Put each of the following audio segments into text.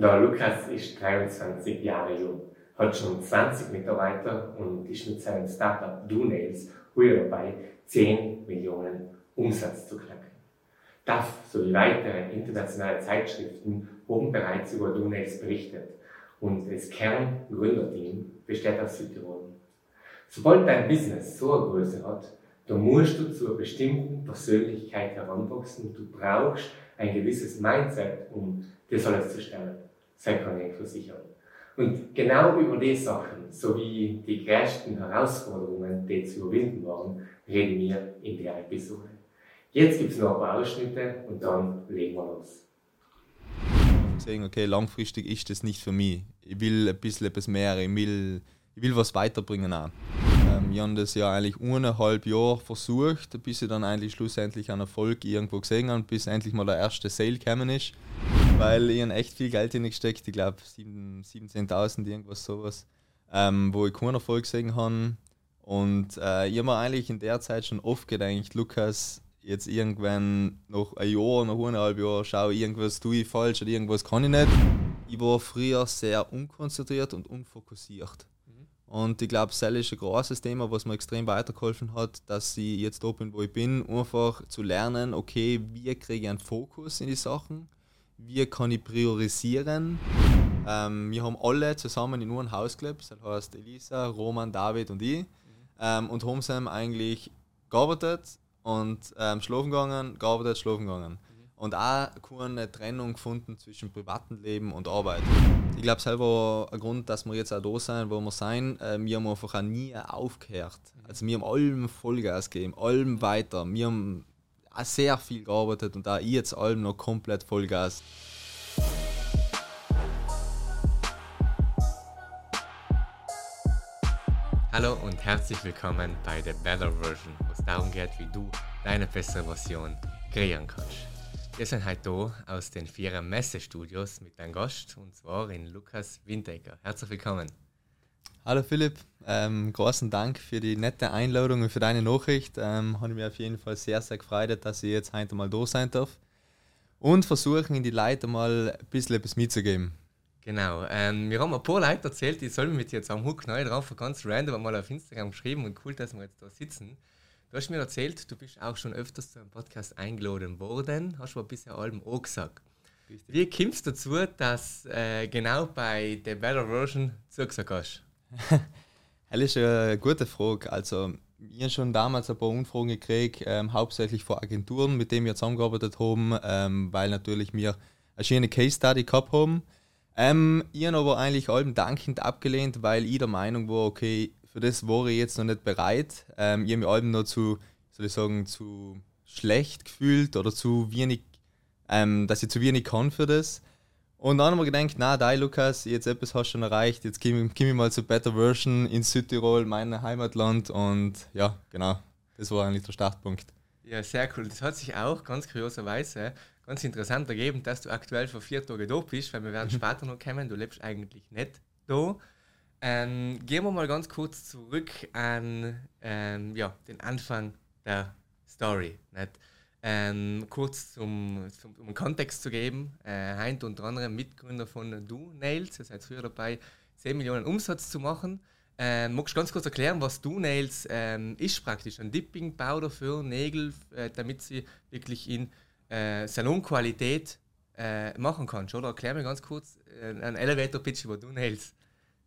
Der Lukas ist 23 Jahre jung, hat schon 20 Mitarbeiter und ist mit seinem Startup DoNails heuer dabei, 10 Millionen Umsatz zu knacken. DAF sowie weitere internationale Zeitschriften haben bereits über DoNails berichtet und das Kerngründerteam besteht aus Südtirol. Sobald dein Business so eine Größe hat, dann musst du zu einer bestimmten Persönlichkeit heranwachsen. Du brauchst ein gewisses Mindset, um das alles zu stellen. Sei keine Versicherung. Und genau über die Sachen, sowie die größten Herausforderungen, die zu überwinden waren, reden wir in der Episode. Jetzt gibt es noch ein paar Ausschnitte und dann legen wir los. Sagen, okay, langfristig ist das nicht für mich. Ich will ein bisschen etwas mehr, ich will, ich will was weiterbringen auch. Ähm, ich habe das ja eigentlich eineinhalb Jahre versucht, bis ich dann eigentlich schlussendlich einen Erfolg irgendwo gesehen habe, bis endlich mal der erste Sale gekommen ist. Weil ich echt viel Geld hineingesteckt, ich glaube 17.000, irgendwas sowas, ähm, wo ich keinen Erfolg gesehen habe. Und äh, ich habe mir eigentlich in der Zeit schon oft gedacht, Lukas, jetzt irgendwann nach einem Jahr, nach eineinhalb Jahren, schau, irgendwas tue ich falsch oder irgendwas kann ich nicht. Ich war früher sehr unkonzentriert und unfokussiert. Und ich glaube, das ist ein großes Thema, was mir extrem weitergeholfen hat, dass ich jetzt da bin, wo ich bin, einfach zu lernen, okay, wie kriege ich einen Fokus in die Sachen, wie kann ich priorisieren. Ähm, wir haben alle zusammen in nur ein Haus gelebt, das heißt Elisa, Roman, David und ich, ähm, und haben sie eigentlich gearbeitet und ähm, schlafen gegangen, gearbeitet, schlafen gegangen und auch keine Trennung gefunden zwischen privatem Leben und Arbeit. Ich glaube, selber ein Grund, dass wir jetzt auch da sind, wo wir sein. Äh, wir haben einfach auch nie aufgehört. Also wir haben allem Vollgas gegeben, allem weiter. Wir haben auch sehr viel gearbeitet und auch ich jetzt allem noch komplett Vollgas. Hallo und herzlich willkommen bei der Better Version, wo es darum geht, wie du deine bessere Version kreieren kannst. Wir sind heute hier aus den Vierer Messestudios mit einem Gast und zwar in Lukas Windecker. Herzlich willkommen. Hallo Philipp, ähm, großen Dank für die nette Einladung und für deine Nachricht. Ähm, habe mich auf jeden Fall sehr, sehr gefreut, dass ich jetzt heute mal da sein darf und versuchen, in die Leute mal ein bisschen etwas mitzugeben. Genau, ähm, wir haben ein paar Leute erzählt, die sollen mit jetzt am Hook neu drauf, ganz random mal auf Instagram geschrieben und cool, dass wir jetzt da sitzen. Du hast mir erzählt, du bist auch schon öfters zu einem Podcast eingeladen worden, hast aber bisher allem auch gesagt. Wie kommst du dazu, dass äh, genau bei der Better Version zugesagt hast? Das ist eine gute Frage. Also, ich habe schon damals ein paar Umfragen gekriegt, ähm, hauptsächlich von Agenturen, mit denen wir zusammengearbeitet haben, ähm, weil natürlich wir eine schöne Case Study gehabt haben. Ähm, ich habe aber eigentlich allem dankend abgelehnt, weil ich der Meinung war, okay, für das war ich jetzt noch nicht bereit. Ähm, ich habe mich Alben noch zu, soll ich sagen, zu schlecht gefühlt oder zu wenig, ähm, dass ich zu wenig kann für das. Und dann haben wir gedacht, na, da Lukas, jetzt etwas hast du schon erreicht, jetzt komme komm ich mal zur Better Version in Südtirol, mein Heimatland. Und ja, genau, das war eigentlich der Startpunkt. Ja, sehr cool. Das hat sich auch ganz kurioserweise ganz interessant ergeben, dass du aktuell vor vier Tagen da bist, weil wir werden später noch kommen, du lebst eigentlich nicht da. Ähm, gehen wir mal ganz kurz zurück an ähm, ja, den Anfang der Story. Nicht? Ähm, kurz zum, zum, um Kontext zu geben, äh, Heint und andere Mitgründer von Du Nails, ihr seid früher dabei, 10 Millionen Umsatz zu machen. Ähm, magst du ganz kurz erklären, was Du Nails ähm, ist praktisch? Ein Dipping Powder für Nägel, äh, damit sie wirklich in äh, Salonqualität äh, machen kannst, oder? Erklär mir ganz kurz äh, einen Elevator Pitch über Du Nails.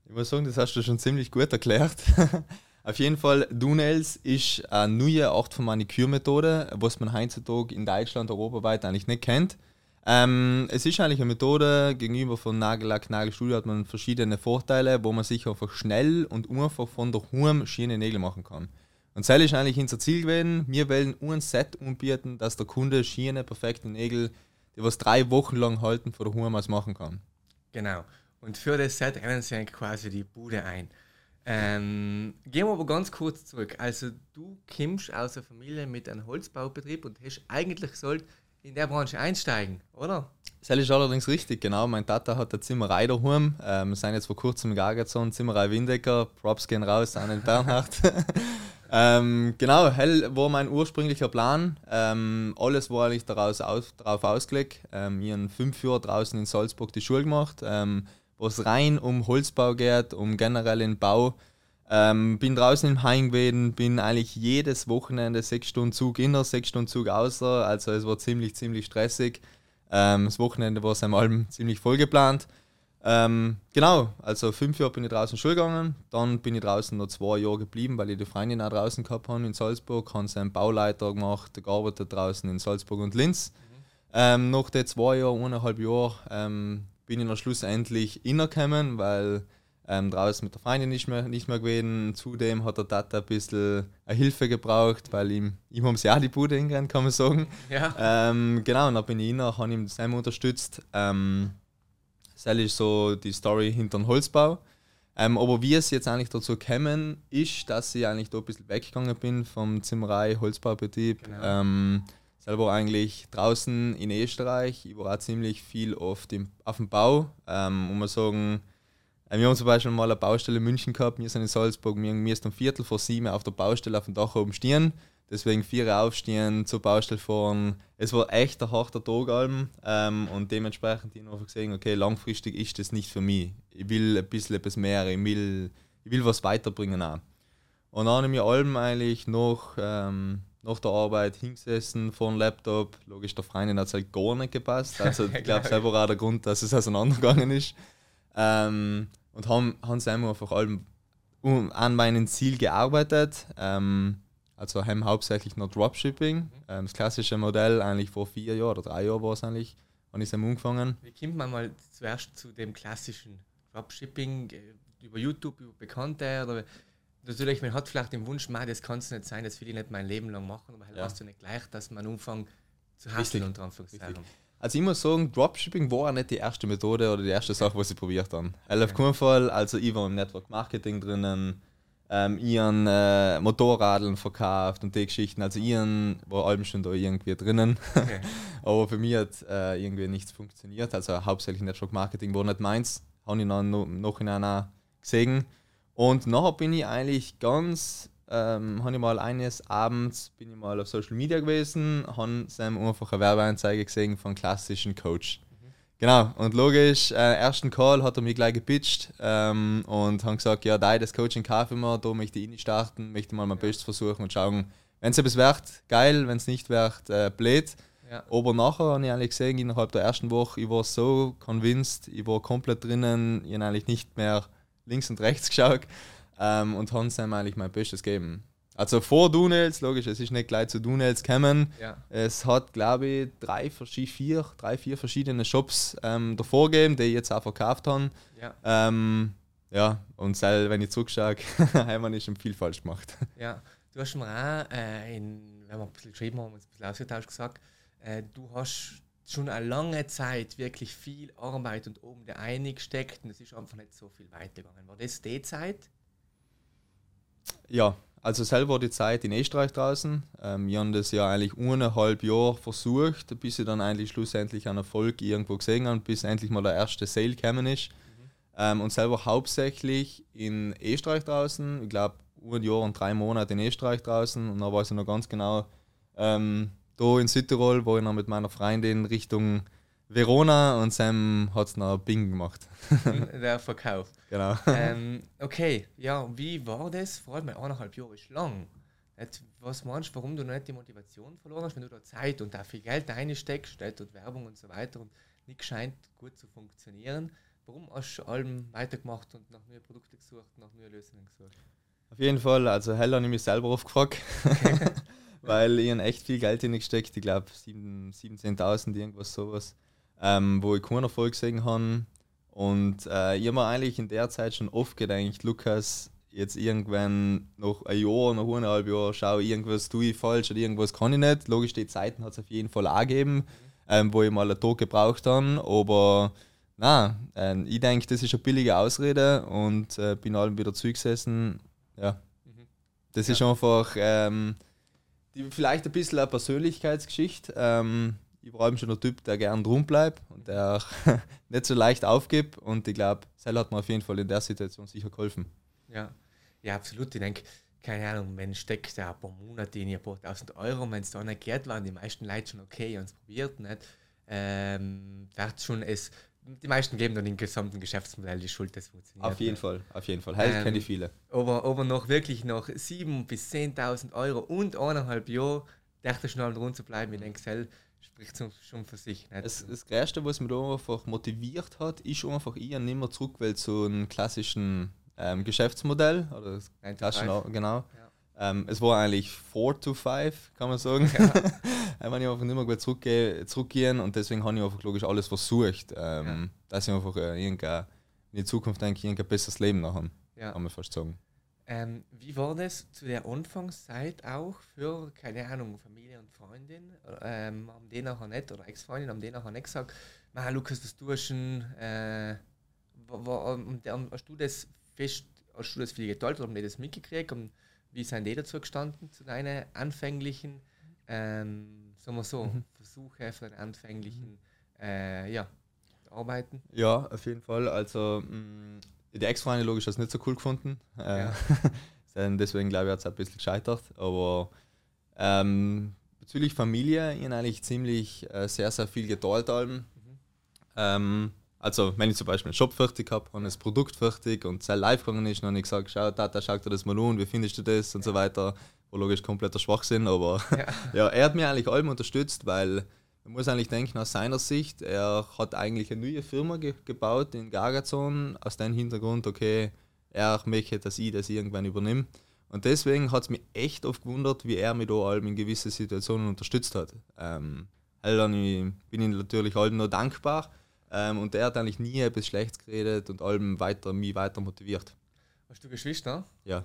Ich muss sagen, das hast du schon ziemlich gut erklärt. Auf jeden Fall, Dunels ist eine neue Art von Manikürmethode, was man heutzutage in Deutschland europaweit eigentlich nicht kennt. Ähm, es ist eigentlich eine Methode, gegenüber von Nagellack, Nagelstudio hat man verschiedene Vorteile, wo man sich einfach schnell und einfach von der Hurm schöne Nägel machen kann. Und das ist eigentlich unser Ziel gewesen. Wir wollen ein Set anbieten, dass der Kunde schöne, perfekte Nägel, die was drei Wochen lang halten, von der Hurm aus machen kann. Genau. Und für das Set rennen sie quasi die Bude ein. Ähm, gehen wir aber ganz kurz zurück. Also du kommst aus einer Familie mit einem Holzbaubetrieb und hast eigentlich sollt in der Branche einsteigen, oder? Das ist allerdings richtig, genau. Mein Tata hat eine Zimmerei daheim. Ähm, wir sind jetzt vor kurzem Gagazon, Zimmerei Windecker. Props gehen raus an den Bernhard. ähm, genau, hell war mein ursprünglicher Plan. Ähm, alles war eigentlich daraus aus, darauf ausgelegt. Ähm, ich habe fünf Jahre draußen in Salzburg die Schule gemacht, ähm, wo es rein um Holzbau geht, um generell den Bau. Ähm, bin draußen im Heim gewesen, bin eigentlich jedes Wochenende sechs Stunden Zug inner, sechs Stunden Zug außer. Also es war ziemlich, ziemlich stressig. Ähm, das Wochenende war es einmal ziemlich voll geplant. Ähm, genau, also fünf Jahre bin ich draußen Schule gegangen, dann bin ich draußen noch zwei Jahre geblieben, weil ich die Freundin auch draußen gehabt habe in Salzburg, habe seinen Bauleiter gemacht, gearbeitet draußen in Salzburg und Linz. Mhm. Ähm, nach den zwei Jahren, eineinhalb Jahren, ähm, bin ich dann schlussendlich innergekommen, weil ähm, draußen mit der Freundin nicht mehr, nicht mehr gewesen. Zudem hat der Tata ein bisschen eine Hilfe gebraucht, weil ihm, ihm haben sie auch die Bude hingerannt, kann man sagen. Ja. Ähm, genau, und dann bin ich inner, habe ihm das unterstützt. Ähm, das ist so die Story hinter dem Holzbau. Ähm, aber wie es jetzt eigentlich dazu gekommen ist, dass ich eigentlich da ein bisschen weggegangen bin vom Zimmerei, Holzbaubetrieb. Genau. Ähm, selber eigentlich draußen in Österreich. Ich war auch ziemlich viel oft im, auf dem Bau. Ähm, muss man sagen, äh, wir haben zum Beispiel mal eine Baustelle in München gehabt, wir sind in Salzburg, wir müssen um Viertel vor sieben auf der Baustelle auf dem Dach oben stehen deswegen vier aufstehen, zur Baustelle fahren. Es war echt ein harter Tag ähm, und dementsprechend habe ich gesehen, okay, langfristig ist das nicht für mich. Ich will ein bisschen etwas mehr, ich will, ich will was weiterbringen auch. Und dann habe ich mir allem eigentlich noch ähm, nach der Arbeit hingesessen vor dem Laptop. Logisch, der Freundin hat es halt gar nicht gepasst. Also ich glaube selber auch der Grund, dass es auseinandergegangen ist. Ähm, und haben, haben sie einfach allem an meinem Ziel gearbeitet. Ähm, also haben hauptsächlich noch Dropshipping. Mhm. Ähm, das klassische Modell eigentlich vor vier Jahren oder drei Jahren war es eigentlich, habe ich angefangen. Wie kommt man mal zuerst zu dem klassischen Dropshipping? Äh, über YouTube, über Bekannte oder natürlich, man hat vielleicht den Wunsch, das kann es nicht sein, das will ich nicht mein Leben lang machen, aber halt ja. hast du nicht gleich, dass man anfängt zu hasseln unter Anführungszeichen. Also ich muss sagen, Dropshipping war auch nicht die erste Methode oder die erste Sache, was ich probiert habe. Okay. Auf keinen Fall, also ich war im Network Marketing drinnen, ähm, ihren äh, Motorradeln verkauft und die Geschichten. Also ihren war allem schon da irgendwie drinnen. Okay. Aber für mich hat äh, irgendwie nichts funktioniert. Also hauptsächlich Network Marketing war nicht meins. Habe ich dann noch, noch in einer gesehen. Und nachher bin ich eigentlich ganz, ähm, habe ich mal eines Abends bin ich mal auf Social Media gewesen, habe einfach eine Werbeanzeige gesehen von klassischen Coach. Genau, und logisch, äh, ersten Call hat er mich gleich gepitcht ähm, und haben gesagt, ja, da das Coaching kaufe ich mir, da möchte ich nicht starten, möchte mal mein Bestes versuchen und schauen, wenn es etwas wird, geil, wenn es nicht wird, äh, blöd. Ja. Aber nachher habe ich eigentlich gesehen, innerhalb der ersten Woche, ich war so convinced, ich war komplett drinnen, ich habe eigentlich nicht mehr links und rechts geschaut ähm, und haben ihm eigentlich mein Bestes gegeben. Also vor Dunels, logisch, es ist nicht gleich zu Dunels gekommen. Ja. Es hat, glaube ich, drei, vier, drei, vier verschiedene Shops ähm, davor gegeben, die jetzt auch verkauft haben. Ja, ähm, ja und sel, wenn ich zurückschaue, haben wir nicht schon viel falsch gemacht. Ja, du hast mir auch, äh, in, wenn wir ein bisschen geschrieben haben, ein bisschen ausgetauscht, gesagt, äh, du hast schon eine lange Zeit wirklich viel Arbeit und oben der eingesteckt und es ist einfach nicht so viel weitergegangen. War das die Zeit? Ja, also selber die Zeit in Österreich draußen. Ähm, wir haben das ja eigentlich eineinhalb Jahre versucht, bis ich dann eigentlich schlussendlich einen Erfolg irgendwo gesehen habe, bis endlich mal der erste Sale gekommen ist. Mhm. Ähm, und selber hauptsächlich in Österreich draußen. Ich glaube, ein Jahr und drei Monate in Österreich draußen. Und dann weiß ich noch ganz genau, ähm, da in Südtirol, wo ich noch mit meiner Freundin Richtung Verona und Sam hat es noch Bing gemacht. Der Verkauf. Genau. Ähm, okay, ja, wie war das? Vor allem eineinhalb Jahre ist lang. Was meinst du, warum du nicht die Motivation verloren hast, wenn du da Zeit und auch viel Geld reinsteckst, und Werbung und so weiter und nicht scheint gut zu funktionieren? Warum hast du allem weitergemacht und nach neuen Produkten gesucht, nach neuen Lösungen gesucht? Auf jeden Fall, also hell habe ich mich selber oft gefragt. Okay. weil ich echt viel Geld hineingesteckt, ich glaube 17.000, irgendwas sowas ähm, wo ich keinen Erfolg gesehen habe. Und äh, ich habe mir eigentlich in der Zeit schon oft gedacht, Lukas, jetzt irgendwann noch ein Jahr, noch eineinhalb Jahre, schau, irgendwas tue ich falsch oder irgendwas kann ich nicht. Logisch, die Zeiten hat es auf jeden Fall auch gegeben, ähm, wo ich mal einen Tag gebraucht habe, aber nein, äh, ich denke, das ist eine billige Ausrede und äh, bin allem wieder zugesessen. Ja, mhm. das ja. ist einfach ähm, die, vielleicht ein bisschen eine Persönlichkeitsgeschichte. Ähm, ich war eben schon der Typ, der gern drum bleibt und der nicht so leicht aufgibt. Und ich glaube, Sell hat mir auf jeden Fall in der Situation sicher geholfen. Ja, ja absolut. Ich denke, keine Ahnung, wenn steckt ja ein paar Monate in ein paar tausend Euro, wenn es da nicht geht, waren die meisten Leute schon okay, haben es probiert, nicht? Ähm, wird schon es, die meisten geben dann im gesamten Geschäftsmodell die Schuld, das funktioniert. Auf jeden. Fall, auf jeden Fall. Halt Ähm, kenne ich viele. Aber, aber noch wirklich noch 7.000 bis 10.000 Euro und eineinhalb Jahre, dachte ich schnell rund zu bleiben in Excel, spricht so- schon für sich. Nicht? Das, das Größte, was mich da einfach motiviert hat, ist einfach, ich nicht mehr zurück will zu einem klassischen ähm, Geschäftsmodell. Oder das five. genau. Ja. Ähm, es war eigentlich 4 to 5, kann man sagen. ich meine, ich einfach nicht mehr gut zurückge zurückgehen und deswegen habe ich einfach logisch alles versucht, ähm, dass ich einfach äh, irgendein, in die Zukunft denke, irgendein besseres Leben noch haben, Ja. kann man fast sagen. Ähm, wie war das zu der Anfangszeit auch für, keine Ahnung, Familie und Freundin? Ähm, haben die nachher nicht, oder Ex-Freundin, haben die nachher nicht gesagt, Ma, Lukas, das duschen, äh, wa- wa- und dann hast du das fest, hast du das viel geteilt oder haben die das mitgekriegt? Und wie sind die dazu gestanden, zu deinen anfänglichen, ähm, sagen wir so, Versuche für deine anfänglichen, äh, ja, Arbeiten? Ja, auf jeden Fall. Also, mh, die Ex-Freunde logisch das nicht so cool gefunden. Äh, Ja. deswegen glaube ich, hat es ein bisschen gescheitert. Aber ähm, bezüglich Familie, habe eigentlich ziemlich äh, sehr, sehr viel geteilt. allem. Ähm, also, wenn ich zum Beispiel einen Shop fertig habe und das Produkt fertig und es live gegangen ist, dann habe ich gesagt: Schau, Tata, schau dir das mal an, wie findest du das und so weiter. War logisch kompletter Schwachsinn, aber Ja. ja, er hat mich eigentlich allem unterstützt, weil man muss eigentlich denken, aus seiner Sicht, er hat eigentlich eine neue Firma ge gebaut in Gargazon, aus dem Hintergrund, okay, er möchte, dass ich das irgendwann übernehme. Und deswegen hat es mich echt oft gewundert, wie er mich da allem in gewissen Situationen unterstützt hat. Ähm, halt dann ich, bin ich natürlich allem nur dankbar ähm, und er hat eigentlich nie etwas Schlechtes geredet und allem weiter, mich weiter motiviert. Hast du Geschwister? Ja.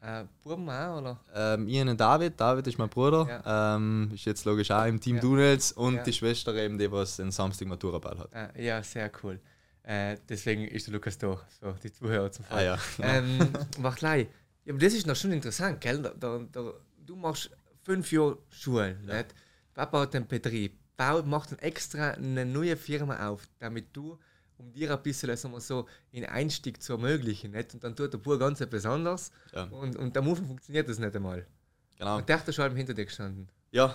Äh, Buben auch, oder? Ähm, ich einen David, David ist mein Bruder, ähm, ist jetzt logisch auch im Team Ja. Dunels und Ja. die Schwester eben, die was den Samstag Maturaball hat. Ah, ja, sehr cool. Äh, deswegen ist der Lukas da, so die Zuhörer zum Fall. Ah ja, ähm, mach gleich. Ja, aber das ist noch schon interessant, gell? Da, da, da, du machst fünf Jahre Schule, nicht? Papa hat einen Betrieb, baut, macht dann extra eine neue Firma auf, damit du, um dir ein bisschen, sagen wir so, einen Einstieg zu ermöglichen, nicht? Und dann tut der Bub ganz etwas anderes Ja. und, und am Anfang funktioniert das nicht einmal. Genau. Und der hat schon hinter dir gestanden. Ja,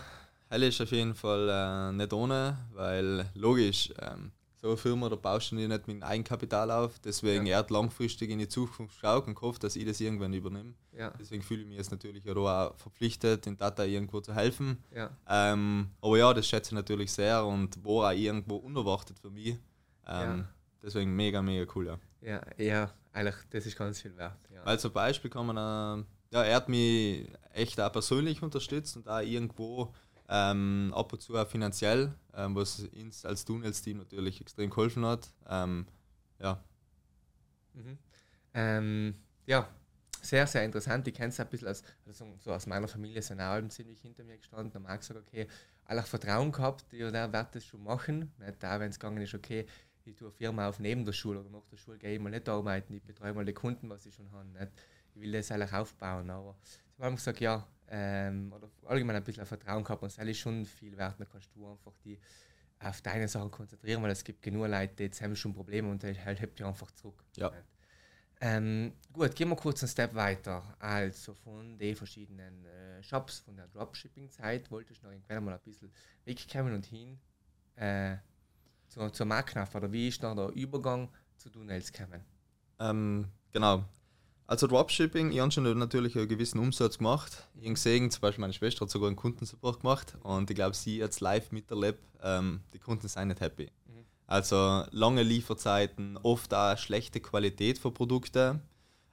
Hell ist auf jeden Fall äh, nicht ohne, weil logisch, ähm, so eine Firma, da baust du dir nicht mit Eigenkapital auf. Deswegen Ja. er hat langfristig in die Zukunft geschaut und gehofft, dass ich das irgendwann übernehme. Ja, Deswegen fühle ich mich jetzt natürlich auch verpflichtet, den Tata irgendwo zu helfen. ja, Ähm, aber ja, das schätze ich natürlich sehr und war auch irgendwo unerwartet für mich. Ähm, Ja. Deswegen mega, mega cool, ja. ja, ja, eigentlich, das ist ganz viel wert. Ja. Weil zum Beispiel kann man, äh, ja, er hat mich echt auch persönlich unterstützt und auch irgendwo ähm, ab und zu auch finanziell, ähm, was uns als Tunnels-Team natürlich extrem geholfen hat. Ähm, ja, Mhm. Ähm, ja, sehr, sehr interessant. Ich kenne es ein bisschen aus, also so aus meiner Familie sind auch alle ziemlich hinter mir gestanden. Da mag gesagt, okay, alle Vertrauen gehabt, ja, der wird das schon machen. Nicht da, wenn es gegangen ist, okay, ich tue eine Firma auf neben der Schule oder nach der Schule gehe ich mal nicht arbeiten, ich betreue mal die Kunden, was ich schon habe. Ich will das eigentlich aufbauen. Aber sie haben gesagt, ja, ähm, oder allgemein ein bisschen Vertrauen gehabt und das ist schon viel wert. Dann kannst du einfach die auf deine Sachen konzentrieren, weil es gibt genug Leute, die jetzt haben schon Probleme und halt hebt dich einfach zurück. Ja. Ähm, gut, gehen wir kurz einen Step weiter. Also von den verschiedenen äh, Shops, von der Dropshipping-Zeit, wollte ich noch irgendwann mal ein bisschen wegkommen und hin äh, zur, zur Marknaffer. Oder wie ist noch der Übergang zu Dunels gekommen? ähm, genau. Also Dropshipping, ich habe schon natürlich einen gewissen Umsatz gemacht. Ich habe gesehen, zum Beispiel meine Schwester hat sogar einen Kundensupport gemacht und ich glaube, sie jetzt live miterlebt, ähm, die Kunden sind nicht happy. Mhm. Also lange Lieferzeiten, oft auch schlechte Qualität von Produkten.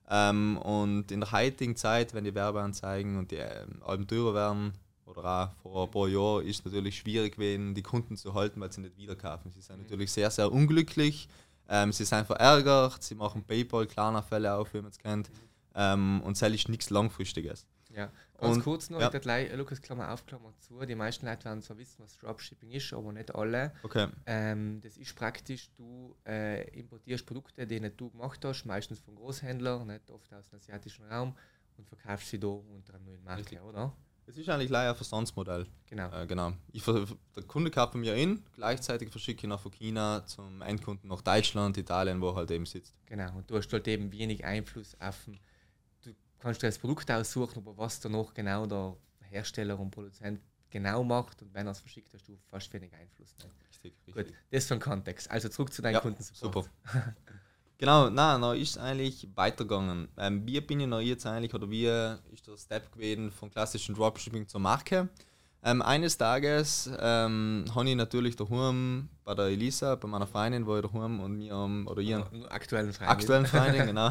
Ähm, und in der heutigen Zeit, wenn die Werbeanzeigen und die ähm, Alben teurer werden, oder auch vor ein paar Jahren, ist es natürlich schwierig gewesen, die Kunden zu halten, weil sie nicht wiederkaufen. Sie sind natürlich sehr, sehr unglücklich. Ähm, sie sind verärgert, sie machen PayPal, Klarna-Fälle auf, wie man es kennt. Ähm, und das ist nichts Langfristiges. Ja, ganz Und- kurz noch, ja. ich gleich, äh, Lukas, Klammer auf, Klammer zu. Die meisten Leute werden zwar wissen, was Dropshipping ist, aber nicht alle. Okay. Ähm, das ist praktisch, du äh, importierst Produkte, die nicht du gemacht hast, meistens von Großhändlern, nicht oft aus dem asiatischen Raum und verkaufst sie da unter einer neuen Richtig. oder? Es ist eigentlich leider ein Verstandsmodell. Genau. Äh, genau. Ich, der Kunde kauft bei mir in, gleichzeitig verschicke ich nach von China zum Endkunden nach Deutschland, Italien, wo er halt eben sitzt. Genau. Und du hast halt eben wenig Einfluss auf den, du kannst du das Produkt aussuchen, aber was danach genau der Hersteller und Produzent genau macht und wenn er es verschickt, hast du fast wenig Einfluss. Nicht? Richtig, richtig. Gut, das für den Kontext. Also zurück zu deinen ja, Kunden. Super. genau, nein, dann ist es eigentlich weitergegangen. Ähm, wie bin ich noch jetzt eigentlich, oder wie ist der Step gewesen vom klassischen Dropshipping zur Marke? Ähm, eines Tages ähm, habe ich natürlich daheim bei der Elisa, bei meiner Freundin, wo ich daheim und mir oder ihren aktuellen Freundin, aktuellen Freundin genau,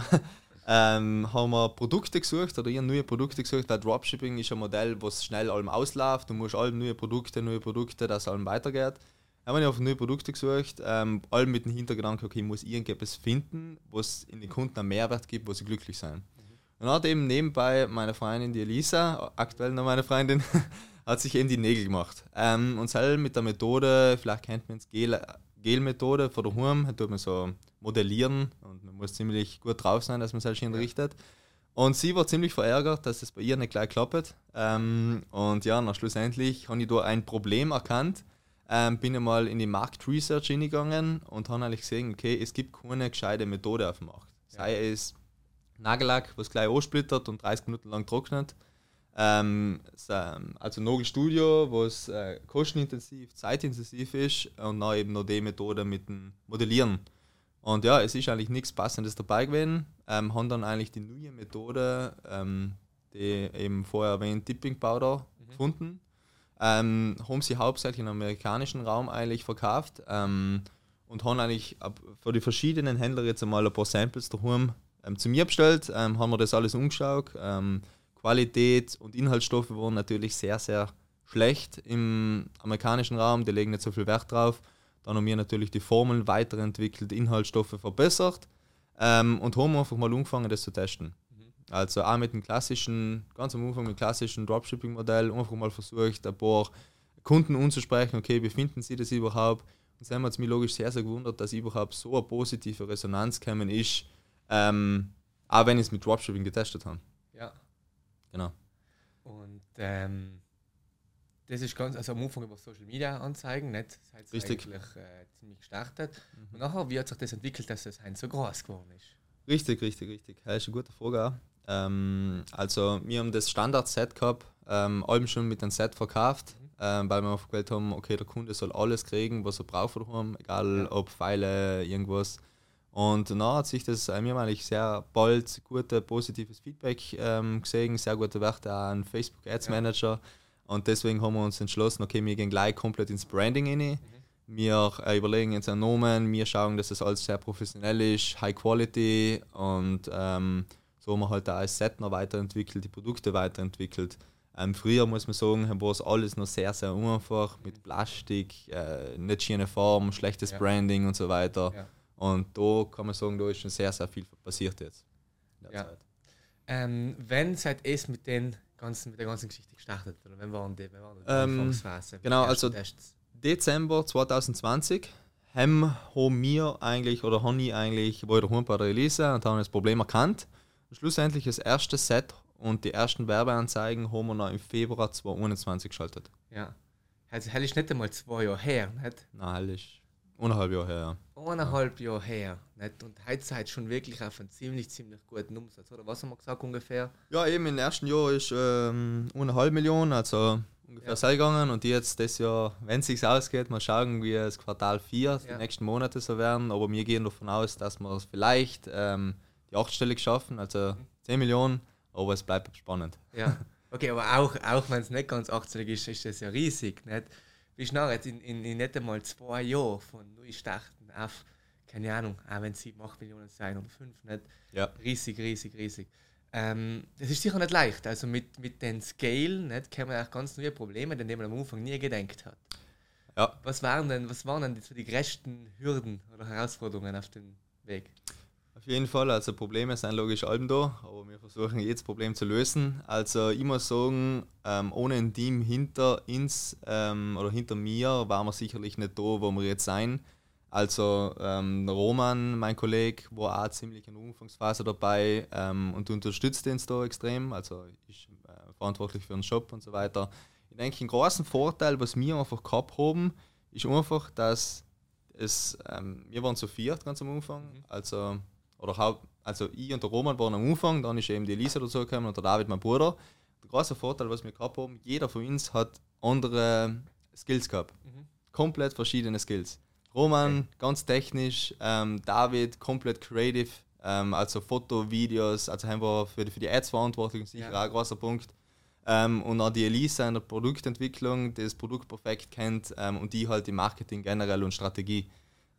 ähm, haben wir Produkte gesucht oder ihren neue Produkte gesucht, weil Dropshipping ist ein Modell, was schnell allem ausläuft. Du musst allem neue Produkte, neue Produkte, dass allem weitergeht. Haben wir auf neue Produkte gesucht, ähm, allem mit dem Hintergedanken, okay, ich muss irgendetwas finden, was in den Kunden einen Mehrwert gibt, wo sie glücklich sein. Mhm. Und dann hat eben nebenbei meine Freundin, die Elisa, aktuell noch meine Freundin, hat sich eben die Nägel gemacht. Ähm, und selbst mit der Methode, vielleicht kennt man es Gel, Gel-Methode von der Hurm, da tut man so modellieren und man muss ziemlich gut drauf sein, dass man sich hinrichtet. Und sie war ziemlich verärgert, dass es bei ihr nicht gleich klappt. Ähm, und ja, na, schlussendlich habe ich da ein Problem erkannt. Ähm, bin einmal in die Marktresearch hingegangen und habe eigentlich gesehen, okay, es gibt keine gescheite Methode auf dem Markt. Sei es Nagellack, was gleich ansplittert und 30 Minuten lang trocknet, ähm, ähm, also Nogel Studio, was äh, kostenintensiv, zeitintensiv ist und dann eben noch die Methode mit dem Modellieren. Und ja, es ist eigentlich nichts Passendes dabei gewesen. Ähm, haben dann eigentlich die neue Methode, ähm, die eben vorher erwähnt, Dipping Powder, mhm. gefunden. Ähm, haben sie hauptsächlich im amerikanischen Raum eigentlich verkauft ähm, und haben eigentlich für die verschiedenen Händler jetzt einmal ein paar Samples daheim ähm, zu mir bestellt. Ähm, haben wir das alles umgeschaut. Ähm, Qualität und Inhaltsstoffe waren natürlich sehr, sehr schlecht im amerikanischen Raum. Die legen nicht so viel Wert drauf. Dann haben wir natürlich die Formeln weiterentwickelt, Inhaltsstoffe verbessert ähm, und haben einfach mal angefangen, das zu testen. Also auch mit dem klassischen, ganz am Anfang mit dem klassischen Dropshipping-Modell, einfach mal versucht, ein paar Kunden anzusprechen, okay, wie finden sie das überhaupt? Und dann haben wir uns mich logisch sehr, sehr gewundert, dass überhaupt so eine positive Resonanz gekommen ist, ähm, auch wenn ich es mit Dropshipping getestet habe. Ja. Genau. Und ähm, das ist ganz, also am Anfang über Social Media Anzeigen, nicht? Das hat Richtig. eigentlich äh, ziemlich gestartet. Mhm. Und nachher, wie hat sich das entwickelt, dass es ein so groß geworden ist? Richtig, richtig, richtig. Das ist eine gute Frage auch. Ähm, also, wir haben das Standard-Set gehabt, ähm, allem schon mit einem Set verkauft, mhm. ähm, weil wir aufgewählt haben, okay, der Kunde soll alles kriegen, was er braucht von daheim, egal ja. ob Pfeile, irgendwas. Und dann hat sich das äh, mir eigentlich sehr bald gute, positives Feedback ähm, gesehen, sehr gute Werte an Facebook Ads Manager. Ja. Und deswegen haben wir uns entschlossen, okay, wir gehen gleich komplett ins Branding rein. Mhm. Wir äh, überlegen jetzt einen Namen, wir schauen, dass das alles sehr professionell ist, High Quality und ähm, so haben wir halt auch als Set noch weiterentwickelt, die Produkte weiterentwickelt. Ähm, früher muss man sagen, war es alles noch sehr, sehr einfach mit Plastik, äh, nicht schöne Form, schlechtes ja. Branding und so weiter. Ja. Und da kann man sagen, da ist schon sehr, sehr viel passiert jetzt. Ja. Ähm, wenn seid ihr mit, den ganzen, mit der ganzen Geschichte gestartet? Oder wenn waren die, wenn waren die ähm, Anfangsphase? Genau, also Tests? Dezember 2020 haben wir eigentlich, oder haben ich eigentlich, bei der Elisa und haben das Problem erkannt. Schlussendlich das erste Set und die ersten Werbeanzeigen haben wir noch im Februar 2021 geschaltet. Ja. Also, das ist nicht einmal zwei Jahre her, nicht? Nein, das ist Eineinhalb Jahre her, ja. Eineinhalb Jahre her. Nicht? Und heute seid schon wirklich auf einen ziemlich, ziemlich guten Umsatz, oder? Was haben wir gesagt ungefähr? Ja, eben im ersten Jahr ist ähm, eineinhalb Millionen, also ungefähr ja. gegangen. Und jetzt das Jahr, wenn es sich ausgeht, mal schauen, wie es Quartal 4, ja. die nächsten Monate so werden. Aber wir gehen davon aus, dass wir vielleicht ähm, die achtstellig schaffen, also mhm. 10 Millionen. Aber es bleibt spannend. Ja, okay, aber auch, auch wenn es nicht ganz achtstellig ist, ist das ja riesig. Nicht? wie schnell jetzt in, in, in nicht einmal zwei Jahren von Neustarten auf, keine Ahnung, auch wenn es 7, 8 Millionen sein oder 5, nicht? Ja. Riesig, riesig, riesig. Ähm, das ist sicher nicht leicht. Also mit, mit den Scale nicht, kommen auch ganz neue Probleme, an die man am Anfang nie gedacht hat. Ja. Was waren denn, was waren denn die, die größten Hürden oder Herausforderungen auf dem Weg? Auf jeden Fall, also Probleme sind logisch allem da, aber wir versuchen jedes Problem zu lösen. Also ich muss sagen, ähm, ohne ein Team hinter uns ähm, oder hinter mir waren wir sicherlich nicht da, wo wir jetzt sein. Also ähm, Roman, mein Kollege, war auch ziemlich in der Anfangsphase dabei ähm, und unterstützt uns da extrem. Also ist äh, verantwortlich für den Shop und so weiter. Ich denke, einen großen Vorteil, was wir einfach gehabt haben, ist einfach, dass es, ähm, wir waren zu viert ganz am Anfang. Mhm. Also oder Haupt, also ich und der Roman waren am Anfang, dann ist eben die Elisa dazu gekommen und der David, mein Bruder. Der große Vorteil, was wir gehabt haben, jeder von uns hat andere Skills gehabt. Mhm. Komplett verschiedene Skills. Roman okay. ganz technisch, ähm, David komplett creative, ähm, also Foto, Videos, also haben wir für die, für die Ads verantwortlich, sicher ja. auch ein großer Punkt. Ähm, und auch die Elisa in der Produktentwicklung, die das Produkt perfekt kennt ähm, und die halt im Marketing generell und Strategie.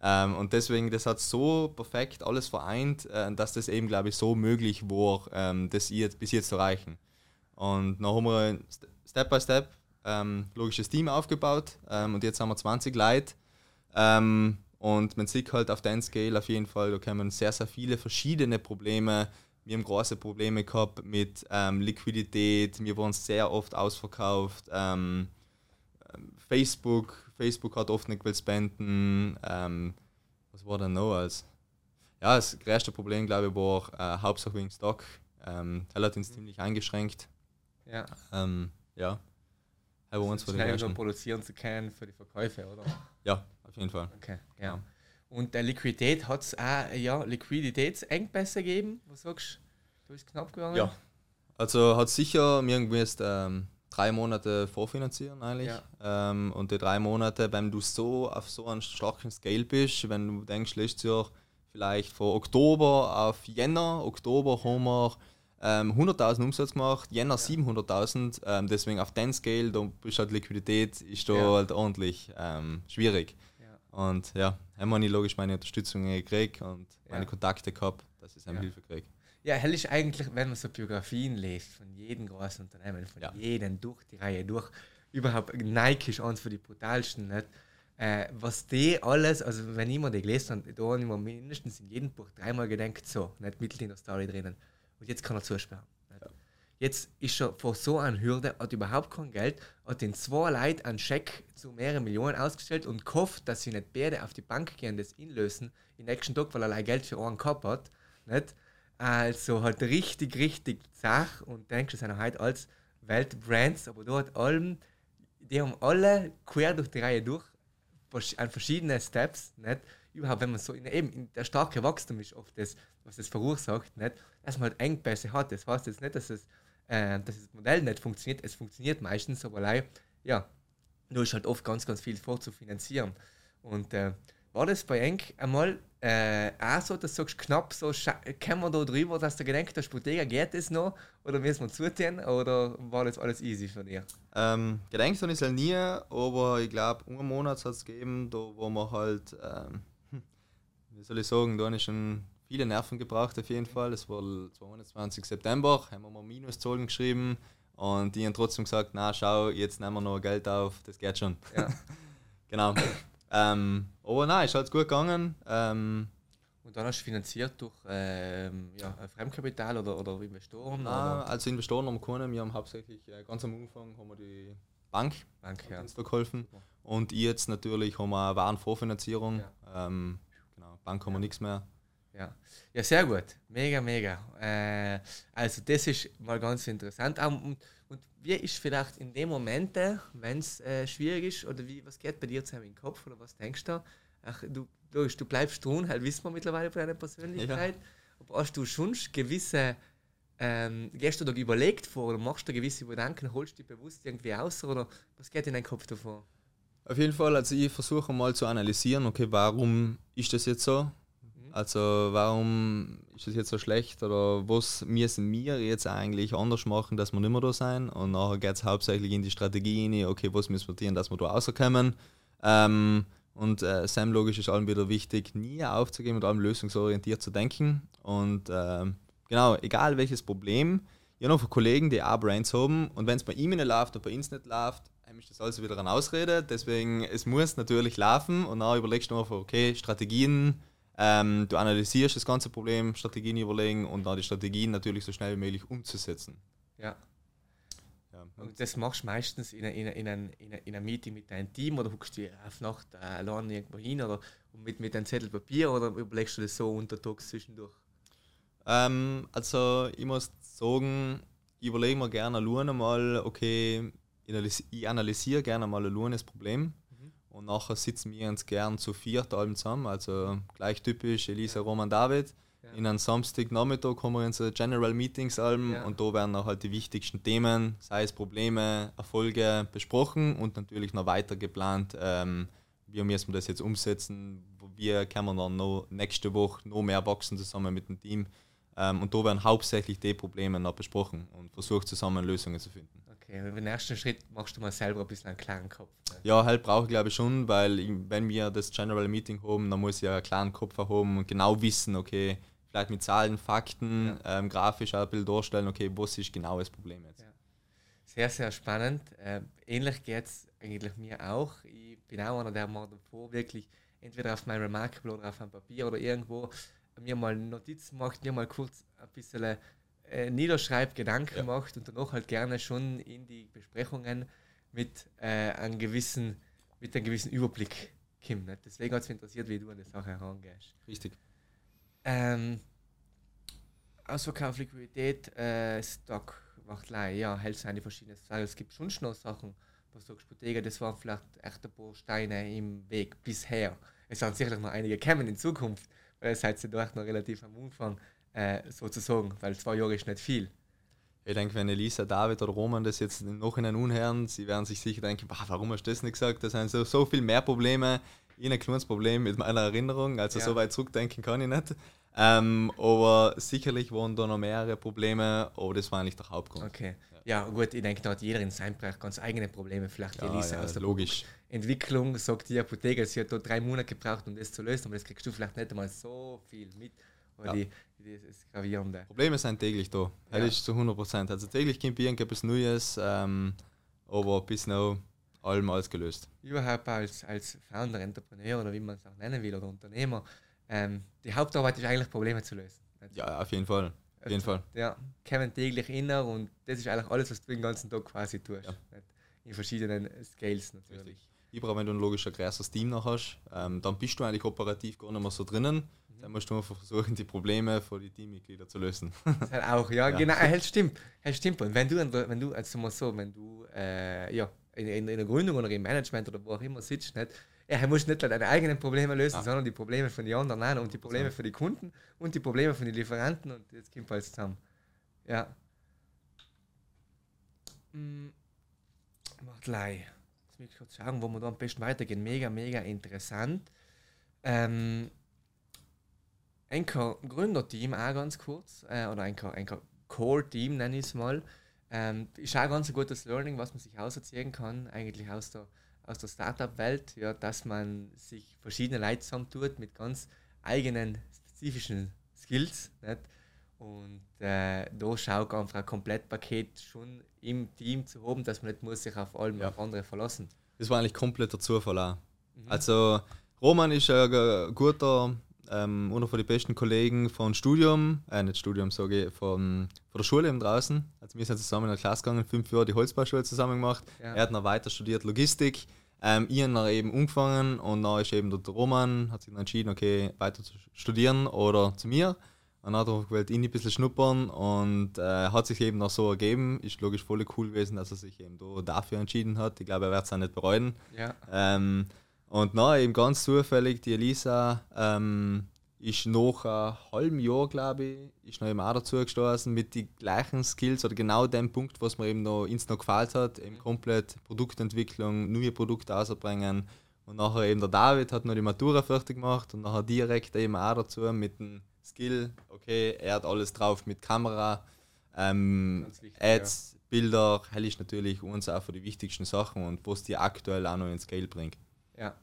Ähm, und deswegen, das hat so perfekt alles vereint, äh, dass das eben, glaube ich, so möglich war, ähm, das jetzt, bis jetzt zu erreichen. Und dann haben wir Step by Step ähm, logisches Team aufgebaut ähm, und jetzt haben wir 20 Leute. Ähm, und man sieht halt auf der Scale auf jeden Fall, da kommen sehr, sehr viele verschiedene Probleme wir haben große Probleme gehabt mit ähm, Liquidität, wir wurden sehr oft ausverkauft. Facebook, Facebook hat oft nicht will spenden. Ähm, was war denn noch als? Ja, das größte Problem, glaube ich, war äh, hauptsächlich wegen Stock. Ähm, das hat uns ziemlich eingeschränkt. Ja. Ähm, ja. Er uns vor den produzieren zu können für die Verkäufe, oder? Ja, auf jeden Fall. Okay, ja. ja. Und der Liquidität hat es auch ja, Liquiditätsengpässe gegeben? Was sagst du? Du bist knapp gegangen? Ja. Also hat sicher mir irgendwie jetzt, ähm, drei Monate vorfinanzieren eigentlich. Ja. Ähm, und die drei Monate, wenn du so auf so einem starken Scale bist, wenn du denkst, letztes Jahr vielleicht von Oktober auf Jänner, Oktober haben wir ähm, 100.000 Umsatz gemacht, Jänner ja. 700.000, ähm, deswegen auf den Scale, da bist halt Liquidität, ist da ja. halt ordentlich ähm, schwierig. Und ja, haben wir logisch meine Unterstützung gekriegt und meine Kontakte gehabt, dass ich eine Hilfe kriege. Ja, hell ist eigentlich, wenn man so Biografien liest von jedem großen Unternehmen, von ja. jedem durch die Reihe durch, überhaupt Nike ist eins für die brutalsten, nicht? Äh, was die alles, also wenn ich mir die gelesen habe, da habe ich mir mindestens in jedem Buch dreimal gedacht, so, nicht mittel in der Story drinnen. Und jetzt kann er zusperren. Jetzt ist er vor so einer Hürde, hat überhaupt kein Geld, hat den zwei Leuten einen Scheck zu mehreren Millionen ausgestellt und gehofft, dass sie nicht beide auf die Bank gehen, das inlösen, im nächsten Tag, weil er Geld für einen gehabt hat. Nicht? Also halt richtig, richtig zach und denkst, das sind halt als Weltbrands, aber hat allem, die haben alle quer durch die Reihe durch, an verschiedenen Steps, nicht? Überhaupt, wenn man so in, eben in der starke Wachstum ist oft das, was das verursacht, nicht? dass man halt Engpässe hat. Das heißt jetzt nicht, dass, es, äh, dass das Modell nicht funktioniert. Es funktioniert meistens, aber allein, ja, nur ist halt oft ganz, ganz viel vorzufinanzieren. Und äh, war das bei Eng einmal äh, auch so, dass du sagst, knapp so, kommen wir da drüber, dass du gedacht hast, Bottega geht das noch? Oder müssen wir zutun? Oder war das alles easy für dich? Ähm, gedacht habe ich es nie, aber ich glaube, einen Monat hat es gegeben, da wo man halt, ähm, hm, wie soll ich sagen, da habe ich schon viele Nerven gebraucht auf jeden Fall. Es war 22. September, haben wir mal Minuszahlen geschrieben und die haben trotzdem gesagt, na schau, jetzt nehmen wir noch Geld auf, das geht schon. Ja. genau. Ähm, aber nein, ist halt gut gegangen. Ähm, und dann hast du finanziert durch ähm, ja, Fremdkapital oder, oder Investoren? Nein, oder? also Investoren haben keine. Wir haben hauptsächlich äh, ganz am Anfang haben wir die Bank, Bank ja. uns da geholfen. Ja. Und jetzt natürlich haben wir Warenvorfinanzierung. Ja. Ähm, genau, Bank haben wir nichts mehr. Ja. ja, sehr gut. Mega, mega. Äh, also das ist mal ganz interessant. Und und wie ist vielleicht in den Momenten, wenn es äh, schwierig ist, oder wie, was geht bei dir zusammen im Kopf, oder was denkst du? Ach, du, du, du bleibst tun, halt wissen wir mittlerweile von deiner Persönlichkeit. Ja. Aber hast du schon gewisse, ähm, gehst du da überlegt vor, oder machst du gewisse Gedanken, holst du dich bewusst irgendwie aus, oder was geht in deinem Kopf davor? Auf jeden Fall, also ich versuche mal zu analysieren, okay, warum ist das jetzt so? Also warum ist das jetzt so schlecht oder was müssen wir jetzt eigentlich anders machen, dass wir nicht mehr da sein? Und nachher geht es hauptsächlich in die Strategie rein, okay, was müssen wir tun, dass wir da rauskommen. Ähm, und äh, Sam logisch ist allem wieder wichtig, nie aufzugeben und allem lösungsorientiert zu denken. Und ähm, genau, egal welches Problem, ich habe noch Kollegen, die auch Brands haben und wenn es bei ihm nicht läuft und bei uns nicht läuft, ist das also wieder eine Ausrede. Deswegen, es muss natürlich laufen und dann überlegst du einfach, okay, Strategien, ähm, du analysierst das ganze Problem, Strategien überlegen und dann die Strategien natürlich so schnell wie möglich umzusetzen. Ja. ja. Und das machst du meistens in, in, in, ein, in, in einem Meeting mit deinem Team oder guckst du auf Nacht äh, allein irgendwo hin oder mit, mit einem Zettel Papier oder überlegst du das so untertags zwischendurch? Ähm, also ich muss sagen, ich überlege mir gerne alleine mal, okay, ich analysiere gerne mal das Problem und nachher sitzen wir uns gern zu viert allem zusammen, also gleich typisch Elisa, Roman, David. Ja. In einem Samstagnachmittag kommen wir in so General Meetings allem ja. und da werden auch halt die wichtigsten Themen, sei es Probleme, Erfolge besprochen und natürlich noch weiter geplant, ähm, wie müssen wir das jetzt umsetzen, wie können wir dann noch nächste Woche noch mehr wachsen zusammen mit dem Team. Ähm, und da werden hauptsächlich die Probleme noch besprochen und versucht zusammen Lösungen zu finden. Okay, und den ersten Schritt machst du mal selber ein bisschen einen klaren Kopf. Ne? Ja, halt brauche ich glaube ich schon, weil ich, wenn wir das General Meeting haben, dann muss ich ja einen klaren Kopf haben und genau wissen, okay, vielleicht mit Zahlen, Fakten, ja. ähm, grafisch ein Bild darstellen, okay, was ist genau das Problem jetzt. Ja. Sehr, sehr spannend. Äh, ähnlich geht es eigentlich mir auch. Ich bin auch einer, der mal davor wirklich entweder auf mein Remarkable oder auf einem Papier oder irgendwo mir mal Notizen macht, mir mal kurz ein bisschen äh, niederschreibt, Gedanken ja. macht und danach halt gerne schon in die Besprechungen mit, äh, einem, gewissen, mit einem gewissen Überblick kommt. Nicht? Deswegen hat es mich interessiert, wie du an die Sache herangehst. Richtig. Ähm, Ausverkauf, Liquidität, äh, Stock, Wachtlei, ja, hält seine verschiedenen Sachen. Es gibt schon noch Sachen, was sagst Bottega, das waren vielleicht echt ein paar Steine im Weg bisher. Es sind sicherlich noch einige kommen in Zukunft, weil es seid ihr doch noch relativ am Anfang äh, sozusagen, weil zwei Jahre ist nicht viel. Ich denke, wenn Elisa, David oder Roman das jetzt noch in den unhören, sie werden sich sicher denken, warum hast du das nicht gesagt? Da sind so, so viel mehr Probleme. Ich ein kleines Problem mit meiner Erinnerung, also ja. so weit zurückdenken kann ich nicht. Ähm, aber sicherlich waren da noch mehrere Probleme, aber das war eigentlich der Hauptgrund. Okay. Ja, gut, ich denke, da hat jeder in seinem Bereich ganz eigene Probleme. Vielleicht die ja, Elisa ja, aus der logisch. Entwicklung sagt die Apotheker, sie hat da drei Monate gebraucht, um das zu lösen, aber das kriegst du vielleicht nicht einmal so viel mit. Ja. die, das Gravierende. Probleme sind täglich da. Ja. Das ist zu 100 Prozent. Also täglich kommt irgendetwas Neues, ähm, aber bis now allem alles gelöst. Überhaupt als, als Founder, Entrepreneur oder wie man es auch nennen will oder Unternehmer, ähm, die Hauptarbeit ist eigentlich Probleme zu lösen. Ja, auf jeden Fall. Auf jeden also, Fall. Ja, kommen täglich inner und das ist eigentlich alles, was du den ganzen Tag quasi tust. Ja. In verschiedenen Scales natürlich. Richtig. Lieber, wenn du ein logisch ein größeres Team noch hast, ähm, dann bist du eigentlich operativ gar nicht mehr so drinnen dann musst du einfach versuchen, die Probleme von den Teammitgliedern zu lösen. Das halt auch, ja, ja. genau, das stimmt. Das stimmt. Und wenn du, wenn du also mal so, wenn du äh, ja, in, in, in der Gründung oder im Management oder wo auch immer sitzt, nicht, ja, musst nicht deine eigenen Probleme lösen, ja. sondern die Probleme von den anderen auch und die Probleme für die Kunden und die Probleme von den Lieferanten und jetzt kommt alles zusammen. Ja. Hm. Warte, Jetzt muss ich kurz schauen, wo wir da am besten weitergehen. Mega, mega interessant. Ähm, ein Gründerteam auch ganz kurz, äh, oder ein, Core-Team nenne ich es mal, ähm, ist auch ganz ein gutes Learning, was man sich auserzählen kann, eigentlich aus der, aus der Startup-Welt, ja, dass man sich verschiedene Leute zusammentut mit ganz eigenen, spezifischen Skills. Nicht? Und äh, da schaut einfach ein Komplettpaket schon im Team zu haben, dass man nicht muss sich auf allem ja. auf andere verlassen. Das war eigentlich kompletter Zufall auch. Mhm. Also Roman ist ein guter ähm, einer von den besten Kollegen von Studium, äh, nicht Studium, sage ich, von, von der Schule eben draußen. Also wir sind zusammen in der Klasse gegangen, fünf Jahre die Holzbauschule zusammen gemacht. Ja. Er hat noch weiter studiert Logistik. Ähm, ich habe eben angefangen und dann ist eben der Roman, hat sich dann entschieden, okay, weiter zu studieren oder zu mir. Und dann hat er gewählt, ihn ein bisschen schnuppern und äh, hat sich eben noch so ergeben. Ist logisch voll cool gewesen, dass er sich eben da dafür entschieden hat. Ich glaube, er wird es auch nicht bereuen. Ja. Ähm, und na, eben ganz zufällig, die Elisa ähm, ist nach einem halben Jahr, glaube ich, ist noch eben auch dazu gestoßen mit den gleichen Skills oder genau dem Punkt, was mir eben noch ins noch gefällt hat, eben komplett Produktentwicklung, neue Produkte auszubringen. Und nachher eben der David hat noch die Matura fertig gemacht und nachher direkt eben auch dazu mit dem Skill, okay, er hat alles drauf mit Kamera, ähm, wichtig, Ads, ja. Bilder, hell ist natürlich uns auch für die wichtigsten Sachen und was die aktuell auch noch ins Scale bringt. Ja,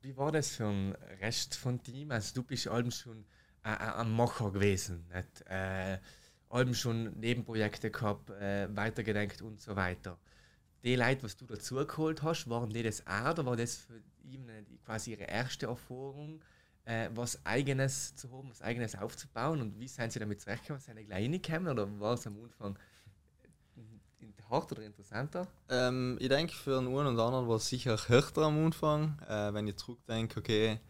wie war das für den Rest von Team? Also du bist allem schon äh, ein Macher gewesen, nicht? Äh, allem schon Nebenprojekte gehabt, äh, weitergedenkt und so weiter. Die Leute, was du dazu geholt hast, waren die das auch oder war das für ihn quasi ihre erste Erfahrung, äh, was Eigenes zu haben, was Eigenes aufzubauen und wie sind sie damit zurechtgekommen? Sind sie gleich reingekommen oder war es am Anfang hart oder interessanter? Ähm, ich denke, für den einen oder anderen war es sicher härter am Anfang. Äh, wenn ich zurückdenke, okay,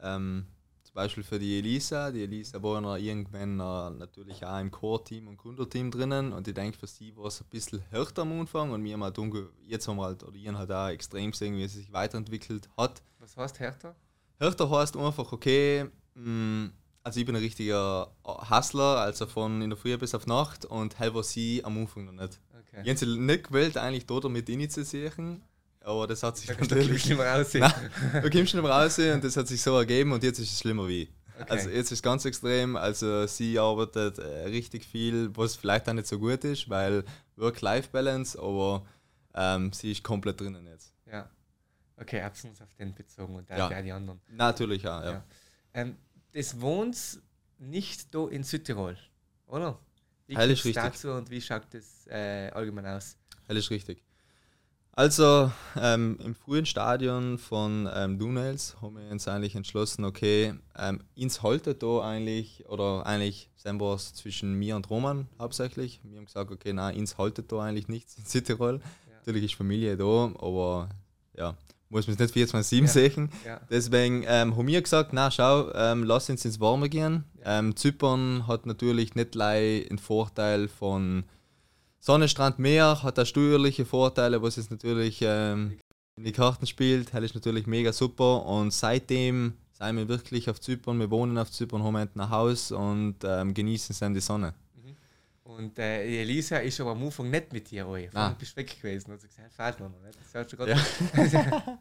ähm, zum Beispiel für die Elisa. Die Elisa war ja irgendwann äh, natürlich auch im Core-Team und Gründerteam drinnen und ich denke, für sie war es ein bisschen härter am Anfang und wir haben halt jetzt haben wir halt, oder ich halt auch extrem gesehen, wie sie sich weiterentwickelt hat. Was heißt härter? Härter heißt einfach, okay, mh, mm, Also ich bin ein richtiger Hustler, also von in der Früh bis auf Nacht und hell war sie am Anfang noch nicht. Okay. Ich habe nicht gewählt, eigentlich dort damit initiieren, aber das hat sich da natürlich... Du schlimmer aussehen. Nein, du kommst schlimmer aussehen und das hat sich so ergeben und jetzt ist es schlimmer wie. Okay. Also jetzt ist es ganz extrem, also sie arbeitet äh, richtig viel, was vielleicht auch nicht so gut ist, weil Work-Life-Balance, aber ähm, sie ist komplett drinnen jetzt. Ja. Okay, absolut auf den bezogen und ja. der die anderen. Natürlich, ja. ja. ja. Ähm, das wohnt nicht da in Südtirol, oder? Wie Heil ist richtig. dazu und wie schaut das äh, allgemein aus? Heil ist richtig. Also ähm, im frühen Stadion von ähm, Dunels haben wir uns eigentlich entschlossen, okay, ähm, ins Holte da eigentlich, oder eigentlich sind wir zwischen mir und Roman hauptsächlich. Wir haben gesagt, okay, nein, ins Holte da eigentlich nichts in Südtirol. Ja. Natürlich ist Familie da, aber ja, muss man es nicht 24-7 ja. sehen. Ja. Deswegen ähm, haben wir gesagt, na schau, ähm, lass uns ins Warme gehen. Ähm, Zypern hat natürlich nicht gleich den Vorteil von Sonnenstrand Meer, hat da steuerliche Vorteile, was es natürlich ähm, in die Karten spielt. Das ist natürlich mega super und seitdem sind wir wirklich auf Zypern, wir wohnen auf Zypern, haben ein Haus und ähm, genießen dann die Sonne. Und äh, Elisa ist aber am Anfang nicht mit dir, oi. Du bist weg gewesen. Sie gesagt, fährt noch nicht. Das du gerade ja.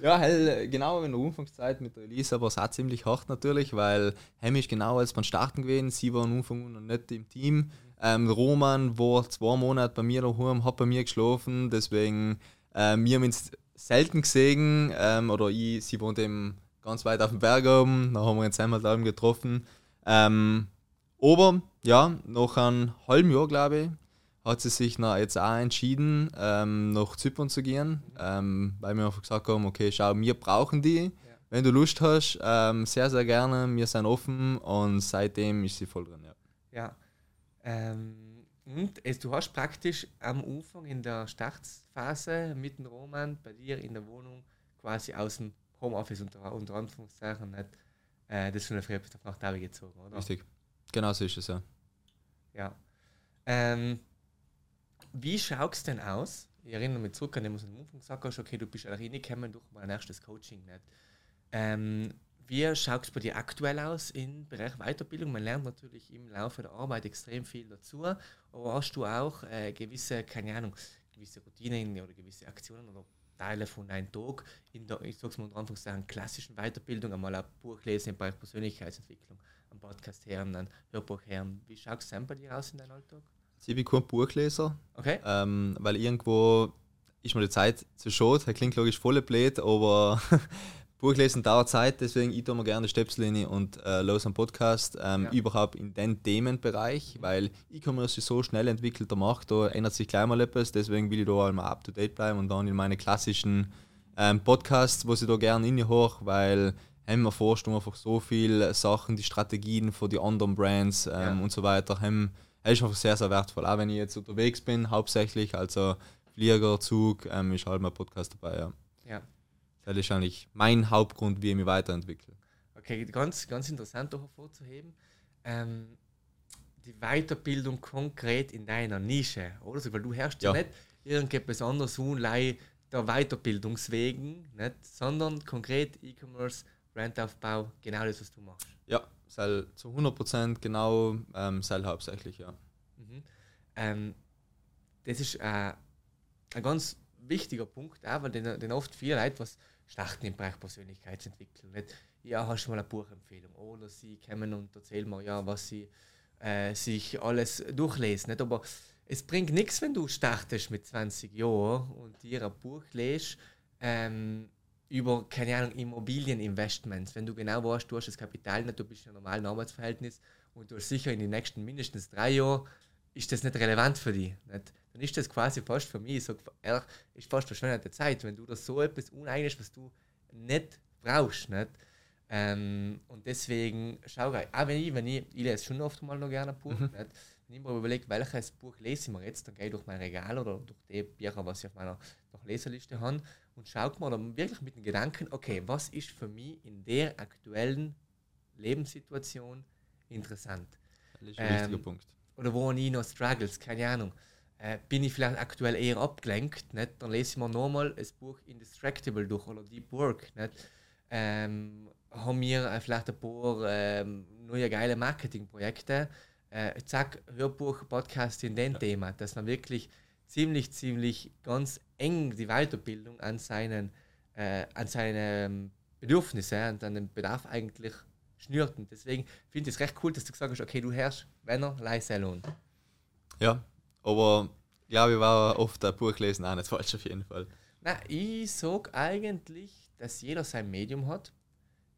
ja, hell, genau in der Anfangszeit mit der Elisa war es auch ziemlich hart natürlich, weil Hemi ist genau als beim Starten gewesen, sie war am Anfang noch nicht im Team. Ähm, Roman war zwei Monate bei mir daheim, hat bei mir geschlafen, deswegen ähm, wir haben uns selten gesehen, ähm, oder ich, sie wohnt eben ganz weit auf dem Berg oben, da haben wir uns einmal da getroffen. Ähm, aber ja, nach einem halben Jahr, glaube ich, hat sie sich nach jetzt auch entschieden, ähm, nach Zypern zu gehen, ähm, weil wir einfach gesagt haben, okay, schau, wir brauchen die. Ja. Wenn du Lust hast, ähm, sehr, sehr gerne, wir sind offen und seitdem ist sie voll drin. Ja. ja. Ähm, und es, du hast praktisch am Anfang in der Startphase mit dem Roman bei dir in der Wohnung quasi aus dem Homeoffice unter, unter Anführungszeichen nicht, äh, das schon früh bis nach Hause gezogen, oder? Richtig. Genau so ist es, ja. Ja. Ähm, wie schaut es denn aus? Ich erinnere mich zurück an dem, was du am Anfang gesagt hast, okay, du bist reingekommen durch mein erstes Coaching. Nicht? Ähm, wie schaut es bei dir aktuell aus im Bereich Weiterbildung? Man lernt natürlich im Laufe der Arbeit extrem viel dazu, aber hast du auch äh, gewisse, keine Ahnung, gewisse Routinen oder gewisse Aktionen oder Teile von einem Tag in der, ich sag's mal unter Anführungszeichen, klassischen Weiterbildung, einmal ein Buch lesen im Bereich Persönlichkeitsentwicklung, ein Podcast hören, ein Hörbuch hören. Wie schaut es bei dir aus in deinem Alltag? Ich bin kein Buchleser. Okay. Ähm, weil irgendwo ist mir die Zeit zu schade. Das klingt logisch voll blöd, aber Buchlesen dauert Zeit, deswegen ich tue mir gerne Stöpsel rein und äh, los am Podcast. Ähm, ja. Überhaupt in den Themenbereich, weil E-Commerce ist so schnell entwickelter Markt, da ändert sich gleich mal etwas, deswegen will ich da einmal up to date bleiben und dann in meine klassischen ähm, Podcasts, wo ich da gerne hoch, weil haben wir forscht einfach so viele Sachen, die Strategien von den anderen Brands ähm, ja. und so weiter, haben ist einfach sehr, sehr wertvoll. Auch wenn ich jetzt unterwegs bin, hauptsächlich, also Flieger, Zug, ähm, ist halt mein Podcast dabei. Ja. ja. Das ist eigentlich mein Hauptgrund, wie ich mich weiterentwickle. Okay, ganz, ganz interessant hervorzuheben. Ähm, die Weiterbildung konkret in deiner Nische, oder? Also, weil du herrschst ja, ja nicht irgendetwas anderes unlei der Weiterbildungswegen, nicht? sondern konkret E-Commerce, Brandaufbau, genau das, was du machst. Ja, Seil zu 100% genau ähm, Seil hauptsächlich, ja. Mhm. Ähm, das ist äh, ein ganz wichtiger Punkt, auch, weil den, den oft viele Leute was starten im Bereich Persönlichkeitsentwicklung. Nicht? Ja, hast du mal eine Buchempfehlung? Oder sie kommen und erzählen mir, ja, was sie äh, sich alles durchlesen. Nicht? Aber es bringt nichts, wenn du startest mit 20 Jahren und dir ein Buch lest, ähm, über, keine Ahnung, Immobilieninvestments. Wenn du genau weißt, du hast das Kapital nicht, du bist in einem normalen Arbeitsverhältnis und du hast sicher in den nächsten mindestens drei Jahren, ist das nicht relevant für dich. Nicht? Dann ist das quasi fast für mich, so, ehrlich, ist fast verschwendete Zeit, wenn du das so etwas uneignest, was du nicht brauchst. Nicht? Ähm, und deswegen, schau, auch wenn ich, wenn ich, ich lese schon oft mal noch gerne ein Buch, mhm. nicht? wenn ich mir überlege, welches Buch lese ich mir jetzt, dann gehe ich durch mein Regal oder durch die Bücher, was ich auf meiner Leserliste habe und schaut mal dann wirklich mit dem Gedanken, okay, was ist für mich in der aktuellen Lebenssituation interessant? Das ist ein ähm, wichtiger Punkt. Oder wo ich noch struggles, keine Ahnung. Äh, bin ich vielleicht aktuell eher abgelenkt, nicht? dann lese ich mir nochmal das Buch Indistractable durch oder Deep Work. Nicht? ähm, haben wir äh, vielleicht ein paar ähm, neue geile Marketingprojekte. Äh, zack, Hörbuch, Podcast in dem ja. Thema, dass man wirklich ziemlich, ziemlich ganz eng die Weiterbildung an seinen, äh, an seine Bedürfnisse und an den Bedarf eigentlich schnürt. Und deswegen finde ich es recht cool, dass du gesagt hast, okay, du hörst, wenn er leise lohnt. Ja, aber ich glaube, ich war oft ein Buch lesen auch nicht falsch auf jeden Fall. Na, ich sage eigentlich, dass jeder sein Medium hat.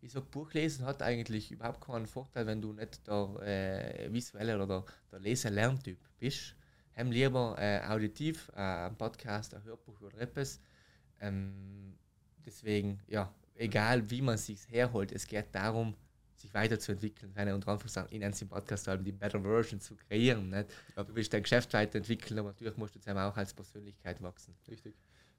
Ich sage, Buchlesen hat eigentlich überhaupt keinen Vorteil, wenn du nicht der äh, visuelle oder der, Lese-Lerntyp bist. Haben lieber äh, auditiv, äh, ein Podcast, ein Hörbuch oder etwas. Ähm, deswegen, ja, egal wie man sich herholt, es geht darum, sich weiterzuentwickeln, seine unter Anführungszeichen, in einem Podcast haben, die Better Version zu kreieren. Nicht? Du willst dein Geschäft weiterentwickeln, aber natürlich musst du zusammen auch als Persönlichkeit wachsen. Richtig.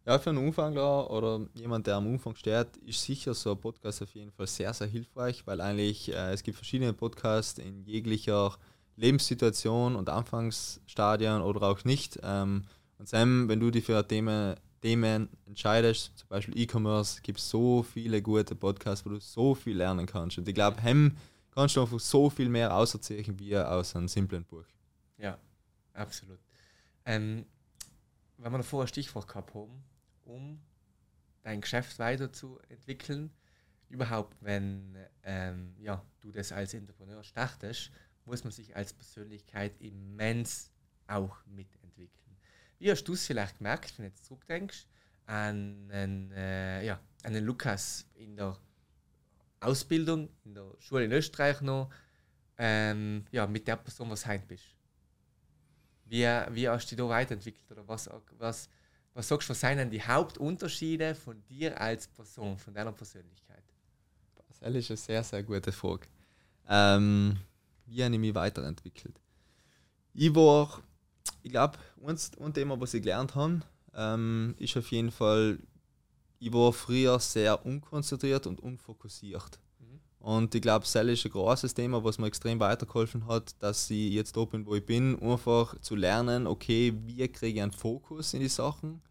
Ja, für einen Anfänger oder jemand, der am Anfang steht, ist sicher so ein Podcast auf jeden Fall sehr, sehr hilfreich, weil eigentlich äh, es gibt verschiedene Podcasts in jeglicher Lebenssituation und Anfangsstadien oder auch nicht. Ähm, und Sam, wenn du dich für Themen, Themen entscheidest, zum Beispiel E-Commerce, gibt es so viele gute Podcasts, wo du so viel lernen kannst. Und ich glaube, hem kannst du einfach so viel mehr auserzählen wie aus einem simplen Buch. Ja, absolut. Ähm, wenn wir vorher ein Stichwort gehabt haben, um dein Geschäft weiterzuentwickeln. Überhaupt, wenn ähm, ja, du das als Entrepreneur startest, muss man sich als Persönlichkeit immens auch mitentwickeln. Wie hast du es vielleicht gemerkt, wenn du jetzt zurückdenkst, an einen, äh, ja, an den Lukas in der Ausbildung, in der Schule in Österreich noch, ähm, ja, mit der Person, was heute bist? Wie, wie hast du dich da weiterentwickelt? Oder was, was, was sagst du, was sind denn die Hauptunterschiede von dir als Person, von deiner Persönlichkeit? Das ist eine sehr, sehr gute Frage. Ähm, wie habe ich mich weiterentwickelt? Ich war, ich glaube, ein Thema, was ich gelernt habe, ähm, ist auf jeden Fall, ich war früher sehr unkonzentriert und unfokussiert. Mhm. Und ich glaube, das ist ein großes Thema, was mir extrem weitergeholfen hat, dass ich jetzt da bin, wo ich bin, einfach zu lernen, okay, wie kriege ich einen Fokus in die Sachen,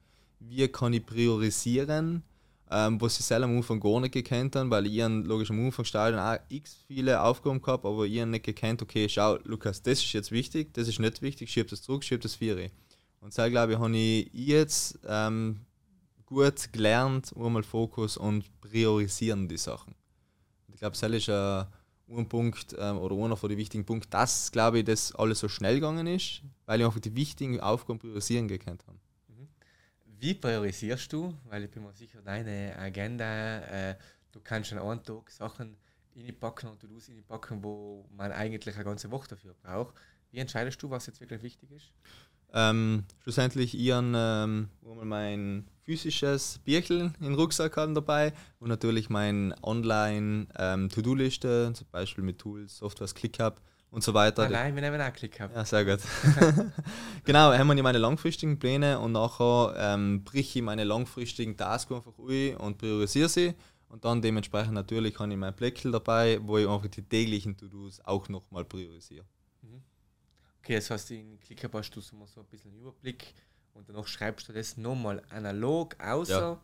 wie kann ich priorisieren, ähm, was ich selber am Anfang gar nicht gekannt habe, weil ich logisch am Anfang Stadion auch x viele Aufgaben gehabt, aber ich nicht gekannt, okay, schau, Lukas, das ist jetzt wichtig, das ist nicht wichtig, schieb das zurück, schieb das Viere. Und da glaube ich, habe ich jetzt ähm, gut gelernt, einmal Fokus und priorisieren die Sachen. Ich glaube, das ist ein, ein Punkt ähm, oder einer von den wichtigen Punkten, dass, glaube ich, das alles so schnell gegangen ist, weil ich einfach die wichtigen Aufgaben priorisieren gekannt habe. Wie priorisierst du? Weil ich bin mir sicher, deine Agenda, äh, du kannst an einem Tag Sachen reinpacken und tust reinpacken, wo man eigentlich eine ganze Woche dafür braucht. Wie entscheidest du, was jetzt wirklich wichtig ist? Ähm, schlussendlich ich ähm, mein physisches Bierchen in Rucksack haben dabei und natürlich mein Online ähm, zum Beispiel mit Tools, Softwares, ClickUp und so weiter. Nein, wir nehmen auch Klick. Ja, sehr gut. genau, haben wir meine langfristigen Pläne und nachher ähm, brich ich meine langfristigen Tasks einfach ein und priorisiere sie. Und dann dementsprechend natürlich habe ich mein Blöckel dabei, wo ich einfach die täglichen To-Dos auch nochmal priorisiere. Mhm. Okay, das heißt, in ClickUp hast du so ein bisschen einen Überblick und danach schreibst du das nochmal analog, außer ja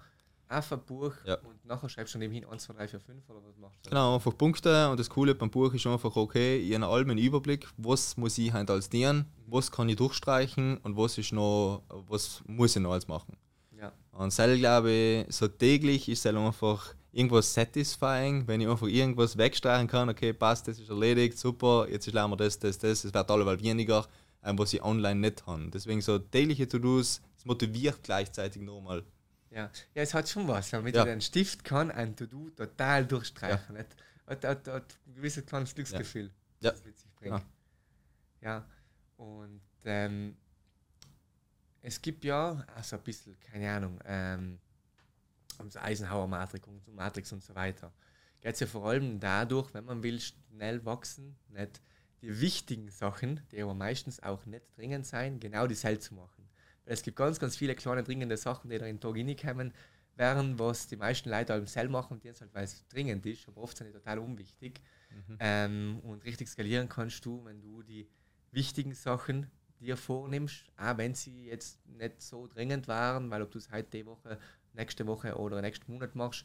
auf ein Buch ja. und nachher schreibst du nebenhin 1, 2, 3, 4, 5 oder was machst du? Genau, einfach Punkte und das Coole beim Buch ist einfach, okay, ich habe einen Überblick, was muss ich halt als dienen, mhm. was kann ich durchstreichen und was ist noch, was muss ich noch als machen. Ja. Und selber glaube ich, so täglich ist es einfach irgendwas satisfying, wenn ich einfach irgendwas wegstreichen kann, okay, passt, das ist erledigt, super, jetzt lernen wir das, das, das, es wird alleweil weniger, ähm, was ich online nicht habe. Deswegen so tägliche To-Dos, es motiviert gleichzeitig nochmal. Ja. ja, es hat schon was. Mit ja. einem Stift kann ein To-Do total durchstreichen. Ja. Hat, hat, hat, ein gewisses kleines Glücksgefühl, ja. das mit sich bringt. Ja. Und ähm, es gibt ja, also ein bisschen, keine Ahnung, ähm, um Eisenhower Matrix und Matrix und so weiter. Geht es ja vor allem dadurch, wenn man will schnell wachsen, nicht die wichtigen Sachen, die aber meistens auch nicht dringend sein, genau die selbst zu machen. Es gibt ganz, ganz viele kleine dringende Sachen, die da in den Tag reinkommen werden, was die meisten Leute im Cell machen, die halt, weil es dringend ist, aber oft sind die total unwichtig. Mhm. Ähm, und richtig skalieren kannst du, wenn du die wichtigen Sachen dir vornimmst, auch wenn sie jetzt nicht so dringend waren, weil ob du es heute die Woche, nächste Woche oder nächsten Monat machst,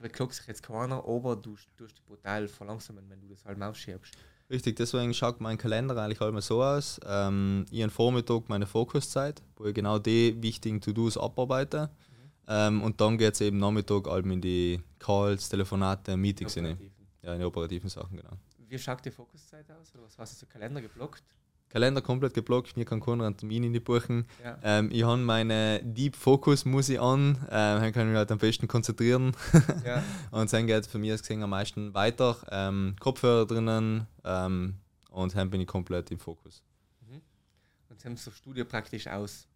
beklagt sich jetzt keiner, aber du tust dich brutal verlangsamen, wenn du das halt aufschiebst. Richtig, deswegen schaut mein Kalender eigentlich halt mal so aus. Ähm, am Vormittag meine Fokuszeit, wo ich genau die wichtigen To-Dos abarbeite. Mhm. Ähm, und dann geht es eben Nachmittag halt in die Calls, Telefonate, Meetings hinein. Ja, in die operativen Sachen, genau. Wie schaut die Fokuszeit aus? Oder was hast du Kalender geblockt? Kalender komplett geblockt, mir kann keiner Termin in die buchen. Ja. Ähm, ich habe meine Deep Focus Musik an, ähm, dann kann ich mich halt am besten konzentrieren. Ja. und dann geht für mich das gesehen am meisten weiter. Ähm, Kopfhörer drinnen ähm, und dann bin ich komplett im Fokus. Mhm. Und dann so Studio praktisch aus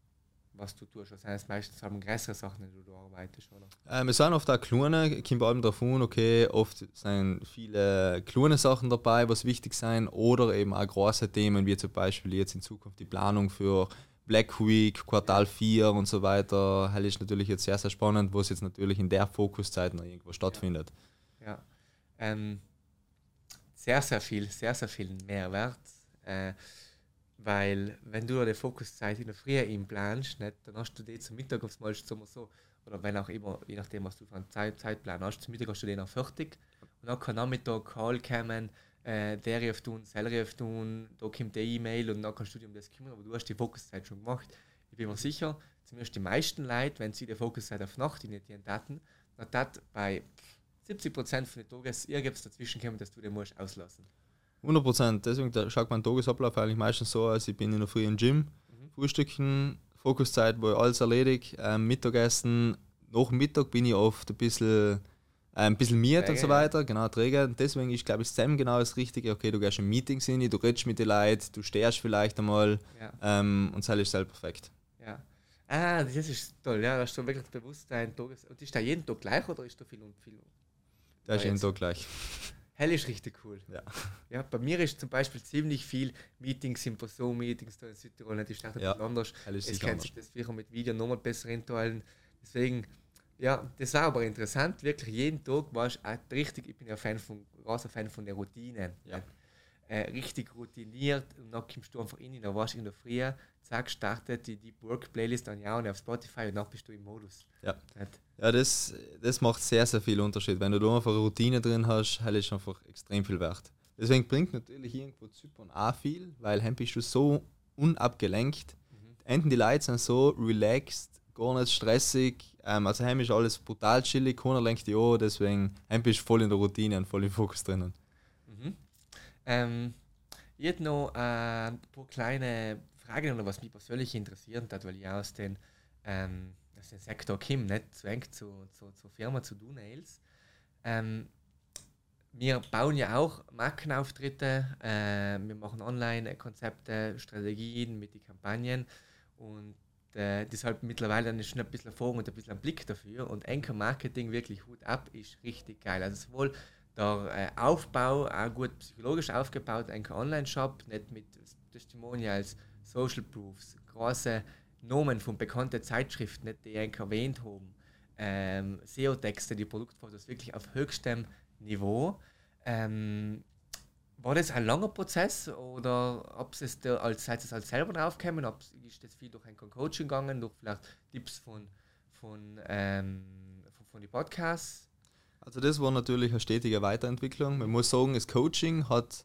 was du tust. Das heißt, meistens haben größere Sachen, die du arbeitest, oder? Ähm, es sind oft auch kleine, kommt allem davon, okay, oft sind viele kleine Sachen dabei, was wichtig sein, oder eben auch große Themen, wie zum Beispiel jetzt in Zukunft die Planung für Black Week, Quartal 4 und so weiter. Das ist natürlich jetzt sehr, sehr spannend, was jetzt natürlich in der Fokuszeit noch irgendwo stattfindet. Ja, ja. Ähm, sehr, sehr viel, sehr, sehr viel Mehrwert. Äh, weil, wenn du die Fokuszeit in der Früh einplanst, nicht, dann hast du die zum Mittag aufs Mal so, oder wenn auch immer, je nachdem, was du für einen Zeit, Zeitplan hast, zum Mittag hast du den auch fertig. Und dann kann Nachmittag Call kommen, äh, der tun, auf tun, da kommt die E-Mail und dann kannst du dich um das kümmern, aber du hast die Fokuszeit schon gemacht. Ich bin mir sicher, zumindest die meisten Leute, wenn sie die Fokuszeit auf Nacht in den Daten, dann hat bei 70% von den Tagen irgendwas dazwischen kommen, dass du den musst auslassen musst. 100 Prozent. Deswegen schaut mein Tagesablauf eigentlich meistens so aus. Ich bin in der Früh im Gym, mhm. Frühstücken, Fokuszeit, wo ich alles erledigt, ähm, Mittagessen. Nach Mittag bin ich oft ein bisschen, äh, ein bisschen miert und so weiter, genau, träge. Deswegen ist, glaube ich, Sam genau das Richtige. Okay, du gehst in Meetings hin, du redest mit den Leuten, du stehst vielleicht einmal ja. ähm, und das ist selber perfekt. Ja. Ah, das ist toll, ja, hast du wirklich Bewusstsein. Und ist da jeden Tag gleich oder ist da viel und viel? Da ist jeden Tag gleich. Hell ist richtig cool. Ja. ja. Bei mir ist zum Beispiel ziemlich viel Meetings, Symposion-Meetings da in Südtirol, das ist ja. anders. Es kennt sich das sicher mit Video nochmal besser enthalten. Deswegen, ja, das war aber interessant. Wirklich jeden Tag war ich richtig, ich bin ja Fan von, großer Fan von der Routine. Ja. Äh, richtig routiniert und dann kommst du einfach in, dann warst du in der Früh, zack, startet die Deep Work Playlist dann ja und auf Spotify und dann bist du im Modus. Ja, ja das, das macht sehr, sehr viel Unterschied. Wenn du da einfach eine Routine drin hast, halt ist einfach extrem viel wert. Deswegen bringt natürlich irgendwo Zypern auch viel, weil dann bist du so unabgelenkt. Mhm. Enden die Leute sind so relaxed, gar nicht stressig. Ähm, also heim ist alles brutal chillig, keiner lenkt dich an, deswegen heim bist du voll in der Routine und voll im Fokus drinnen. Ähm, ich hätte noch äh, ein paar kleine Fragen, was mich persönlich interessiert hat, weil ich aus dem ähm, aus dem Sektor komme, nicht zwängt zu, zu, zur Firma, zu Do-Nails. Ähm, wir bauen ja auch Markenauftritte, äh, wir machen Online-Konzepte, Strategien mit den Kampagnen und äh, deshalb mittlerweile dann schon ein bisschen Erfahrung und ein bisschen ein Blick dafür und Anchor Marketing wirklich Hut ab ist richtig geil. Also sowohl der äh, Aufbau, auch gut psychologisch aufgebaut, ein Online-Shop, nicht mit Testimonials, Social Proofs, große Nomen von bekannten Zeitschriften, nicht, die ich erwähnt haben, ähm, SEO-Texte, die Produktfotos wirklich auf höchstem Niveau. Ähm, war das ein langer Prozess oder ob es da als seid es als selber draufgekommen, ob ist das viel durch ein Coaching gegangen, durch vielleicht Tipps von von, ähm, von, von den Podcasts? Also das war natürlich eine stetige Weiterentwicklung. Man muss sagen, das Coaching hat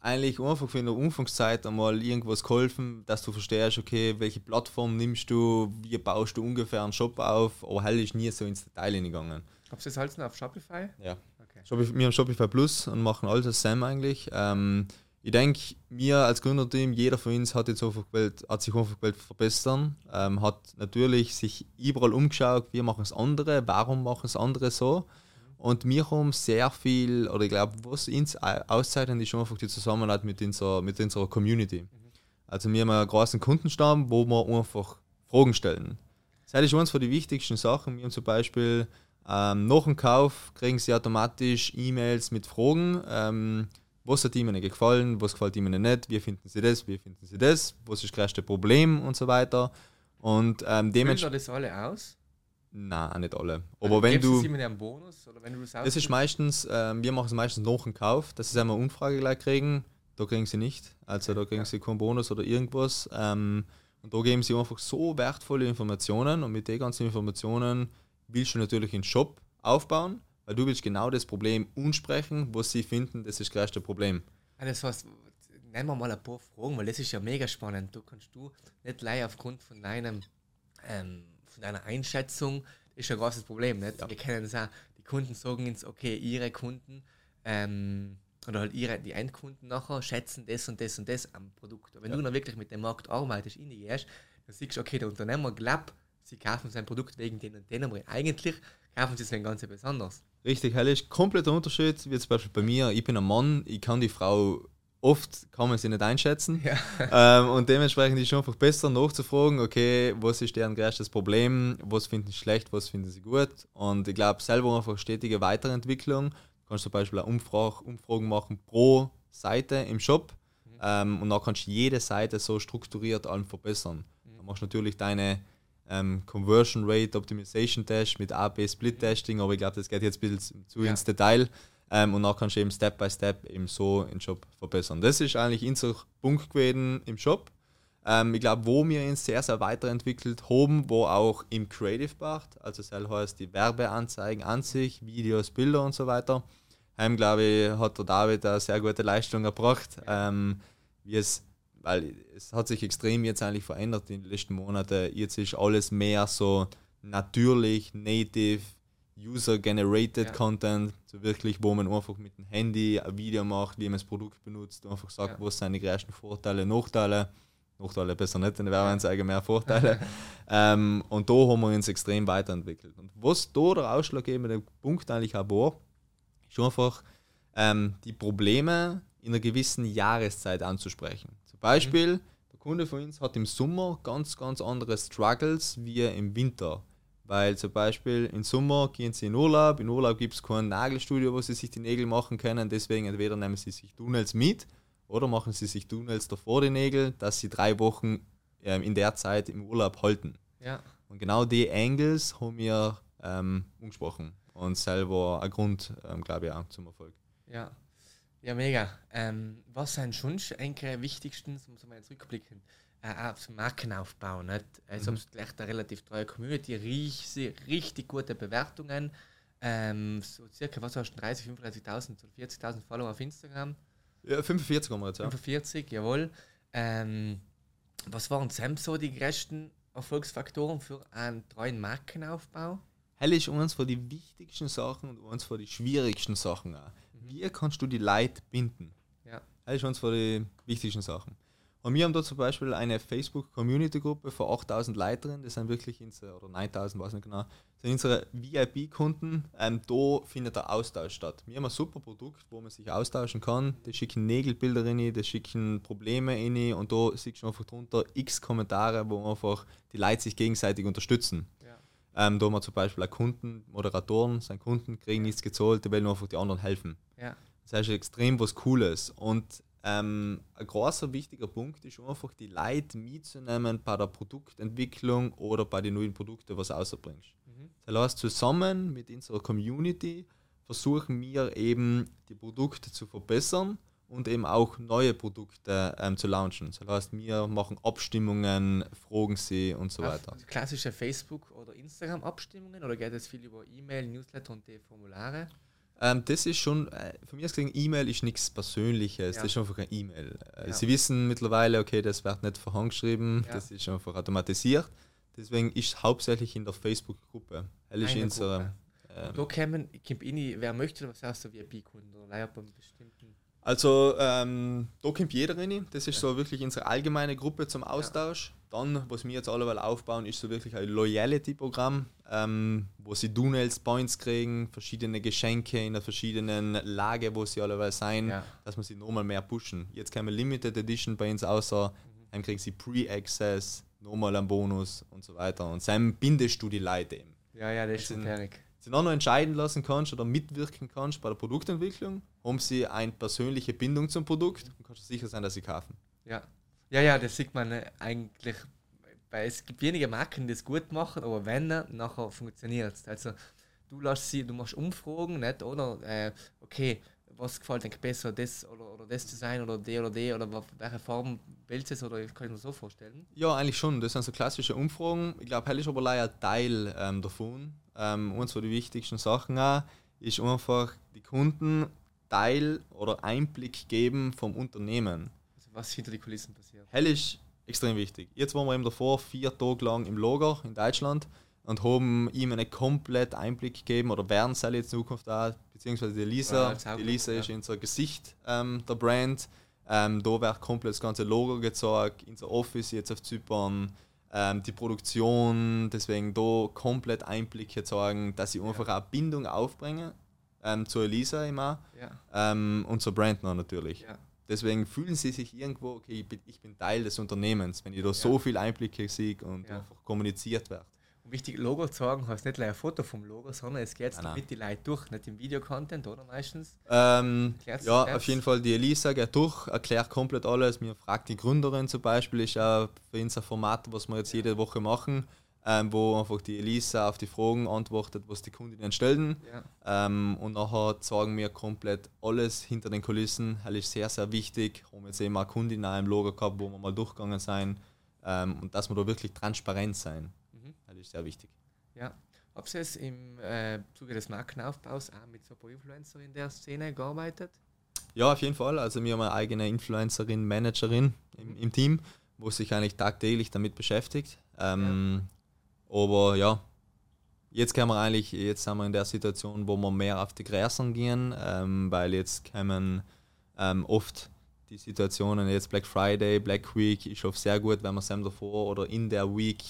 eigentlich einfach in der Anfangszeit einmal irgendwas geholfen, dass du verstehst, okay, welche Plattform nimmst du, wie baust du ungefähr einen Shop auf, aber hell ist nie so ins Detail hingegangen. Habt ihr das halt auf Shopify? Ja. Okay. wir haben Shopify Plus und machen alles als Sam eigentlich. Ähm, ich denke, wir als Gründerteam, jeder von uns hat, jetzt einfach gewählt, hat sich einfach gewählt verbessern, ähm, hat natürlich sich überall umgeschaut, wir machen es andere, warum machen es andere so. Und wir haben sehr viel, oder ich glaube, was uns auszeichnet, ist einfach die Zusammenarbeit mit unserer, mit unserer Community. Also wir haben einen großen Kundenstamm, wo wir einfach Fragen stellen. Das ist eines von den wichtigsten Sachen. Wir haben zum Beispiel ähm, nach dem Kauf kriegen sie automatisch E-Mails mit Fragen. Ähm, was hat ihnen gefallen, was gefällt ihnen nicht, wie finden sie das, wie finden sie das, was ist das größte Problem und so weiter. Und ähm, dementsprechend. das alle aus? Nein, nicht alle. Aber wenn du. Sie einen Bonus oder wenn du das Das ist meistens, ähm, wir machen es meistens nach dem Kauf, dass sie einmal eine Umfrage gleich kriegen. Da kriegen sie nicht. Also da kriegen ja. sie keinen Bonus oder irgendwas. Ähm, und da geben sie einfach so wertvolle Informationen und mit den ganzen Informationen willst du natürlich in den Shop aufbauen, weil du willst genau das Problem ansprechen, was sie finden, das ist das größte Problem. Das heißt, nehmen wir mal ein paar Fragen, weil das ist ja mega spannend. Du kannst du nicht leider aufgrund von deinem ähm, von deiner Einschätzung ist ja ein großes Problem. Nicht? Ja. Wir kennen es auch, die Kunden sagen uns, okay, ihre Kunden ähm, oder halt ihre, die Endkunden nachher schätzen das und das und das am Produkt. Und wenn ja. du dann wirklich mit dem Markt arbeitest, in die gehst, dann siehst du, okay, der Unternehmer glaubt, sie kaufen sein Produkt wegen den und den, aber eigentlich kaufen sie es wegen ganz besonders. Richtig, hell ist kompletter Unterschied, wie zum Beispiel bei mir, ich bin ein Mann, ich kann die Frau oft kann man sie nicht einschätzen. Ja. Ähm, und dementsprechend ist es einfach besser nachzufragen, okay, was ist deren größtes Problem, was finden sie schlecht, was finden sie gut. Und ich glaube, selber einfach stetige Weiterentwicklung. Du kannst zum Beispiel eine Umfrage, Umfragen machen pro Seite im Shop. Mhm. Ähm, und dann kannst du jede Seite so strukturiert allen verbessern. Mhm. Dann machst du natürlich deine ähm, Conversion Rate Optimization Test mit A-B Split Testing, aber ich glaube, das geht jetzt ein bisschen zu ja. ins Detail. Ähm, und dann kannst du eben Step by Step eben so den Job verbessern. Das ist eigentlich unser Punkt gewesen im Shop. Ähm, ich glaube, wo wir uns sehr, sehr weiterentwickelt haben, wo auch im Creative Part, also das heißt die Werbeanzeigen an sich, Videos, Bilder und so weiter, ähm, glaube ich, hat der David eine sehr gute Leistung erbracht. Ähm, wie es, weil es hat sich extrem jetzt eigentlich verändert in den letzten Monaten. Jetzt ist alles mehr so natürlich, native, User-Generated ja. Content, so wirklich, wo man einfach mit dem Handy ein Video macht, wie man das Produkt benutzt, einfach sagt, ja. was sind die größten Vorteile, Nachteile. Nachteile besser nicht, in der Werbeanzeige mehr Vorteile. ähm, und da haben wir uns extrem weiterentwickelt. Und was da der ausschlaggebende Punkt eigentlich auch war, ist einfach ähm, die Probleme in einer gewissen Jahreszeit anzusprechen. Beispiel, mhm. der Kunde von uns hat im Sommer ganz, ganz andere Struggles wie im Winter. Weil zum Beispiel im Sommer gehen sie in Urlaub, in Urlaub gibt es kein Nagelstudio, wo sie sich die Nägel machen können, deswegen entweder nehmen sie sich Tunnels mit oder machen sie sich Tunnels davor die Nägel, dass sie drei Wochen ähm, in der Zeit im Urlaub halten. Ja. Und genau die Angles haben wir ähm, umgesprochen und selber ein Grund, ähm, glaube ich, auch zum Erfolg. Ja, ja mega. Ähm, was sind schon eigentlich wichtigsten, muss man jetzt rückblicken, äh, aufs Markenaufbau. Nicht? Also mhm. gleich eine relativ treue Community, richtig, richtig gute Bewertungen. Ähm, so circa, was hast du, 30, 35.000 oder 40.000 Follower auf Instagram? Ja, 45 haben wir jetzt, ja. 45, jawohl. Ähm, was waren Sam so die größten Erfolgsfaktoren für einen treuen Markenaufbau? Hell ist uns von die wichtigsten Sachen und uns von die schwierigsten Sachen auch. Wie kannst du die Leute binden? Ja. Hell ist uns von die wichtigsten Sachen. Und wir haben da zum Beispiel eine Facebook-Community-Gruppe für 8000 Leute drin, das sind wirklich unsere, oder 9000, weiß nicht genau, das sind unsere VIP-Kunden. Ähm, da findet der Austausch statt. Wir haben ein super Produkt, wo man sich austauschen kann. Die schicken Nägelbilder rein, die schicken Probleme rein und da siehst du einfach drunter x Kommentare, wo einfach die Leute sich gegenseitig unterstützen. Ähm, da haben wir zum Beispiel auch Kunden, Moderatoren, seine Kunden kriegen nichts gezahlt, die wollen einfach die anderen helfen. Ja. Das heißt extrem was Cooles. Und ähm, ein großer wichtiger Punkt ist einfach, die Leute mitzunehmen bei der Produktentwicklung oder bei den neuen Produkten, was du rausbringst. Mhm. Das heißt, zusammen mit unserer Community versuchen wir eben die Produkte zu verbessern und eben auch neue Produkte ähm, zu launchen. Das heißt, wir machen Abstimmungen, fragen sie und so weiter. Klassische Facebook- oder Instagram-Abstimmungen oder geht es viel über E-Mail, Newsletter und die Formulare? Ähm, das ist schon, äh, von mir aus gesehen, E-Mail ist nichts Persönliches, ja. das ist einfach ein E-Mail. Äh, ja. Sie wissen mittlerweile, okay, das wird nicht von Hand geschrieben, ja. das ist einfach automatisiert. Deswegen ist es hauptsächlich in der Facebook-Gruppe. Ähm, da kommen, kommt in, wer möchte, was heißt du, wie B-Kunden oder bei einem bestimmten also ähm, da kommt jeder rein. Das ist ja. so wirklich unsere allgemeine Gruppe zum Austausch. Ja. Dann, was wir jetzt alle aufbauen, ist so wirklich ein Loyalty-Programm, ähm, wo sie Dunels Points kriegen, verschiedene Geschenke in einer verschiedenen Lage, wo sie alle sein, ja. dass wir sie nochmal mehr pushen. Jetzt kommen Limited Edition bei uns außer, mhm. dann kriegen sie Pre-Access, nochmal einen Bonus und so weiter. Und dann bindest du die Leute eben. Ja, ja, das ist schon sie noch entscheiden lassen kannst oder mitwirken kannst bei der Produktentwicklung, haben sie eine persönliche Bindung zum Produkt und kannst sicher sein, dass sie kaufen. Ja, ja, ja das sieht man äh, eigentlich, weil es gibt wenige Marken, die es gut machen, aber wenn, nachher funktioniert es. Also du lässt sie, du machst Umfragen, nicht, oder? Äh, okay, was gefällt dir besser, das oder, oder das Design oder die oder die oder welche Farben willst du es oder kann ich mir so vorstellen? Ja, eigentlich schon. Das sind so klassische Umfragen. Ich glaube, hell ist aber leider Teil ähm, davon. Ähm, von den wichtigsten Sachen auch, ist einfach die Kunden Teil oder Einblick geben vom Unternehmen. Also was hinter die Kulissen passiert. Hell ist extrem wichtig. Jetzt waren wir eben davor vier Tage lang im Lager in Deutschland und haben ihm einen komplett Einblick gegeben oder werden es in Zukunft auch, beziehungsweise die Lisa. Ja, die Lisa ja. ist unser Gesicht ähm, der Brand. Ähm, da wird komplett das ganze Logo gezeigt, unser Office jetzt auf Zypern, ähm, die Produktion, deswegen da komplett Einblicke zeigen, dass sie einfach auch Bindung aufbringen ähm, zur Elisa immer Ja, ähm, und zur Brand noch natürlich. ja, Deswegen fühlen sie sich irgendwo, okay, ich bin, ich bin Teil des Unternehmens, wenn ich da so viel Einblicke sehe und Ja. einfach kommuniziert wird. Wichtig, Logo zeigen heißt nicht nur ein Foto vom Logo, sondern es geht mit die Leute durch, nicht im Videocontent, oder meistens? Ähm, ja, erklärt's. auf jeden Fall die Elisa geht durch, erklärt komplett alles. Mir fragt die Gründerin zum Beispiel, ist auch für uns ein Format, was wir jetzt jede Woche machen, ähm, wo einfach die Elisa auf die Fragen antwortet, was die Kundinnen stellen. Ja, Ähm, und nachher zeigen wir komplett alles hinter den Kulissen. Das ist sehr, sehr wichtig. Haben jetzt eben auch Kundinnen auch im Logo gehabt, wo wir mal durchgegangen sind. Ähm, und dass wir da wirklich transparent sein. Mhm. Ist sehr wichtig. ja. Habt ihr es im äh, Zuge des Markenaufbaus auch mit so Influencer in der Szene gearbeitet? Ja, auf jeden Fall. Also wir haben eine eigene Influencerin, Managerin im, im Team, wo sich eigentlich tagtäglich damit beschäftigt. Ähm, Aber ja, jetzt können wir eigentlich, jetzt sind wir in der Situation, wo wir mehr auf die Gräsern gehen, ähm, weil jetzt kommen ähm, oft die Situationen, jetzt Black Friday, Black Week ist oft sehr gut, wenn man Sam davor oder in der Week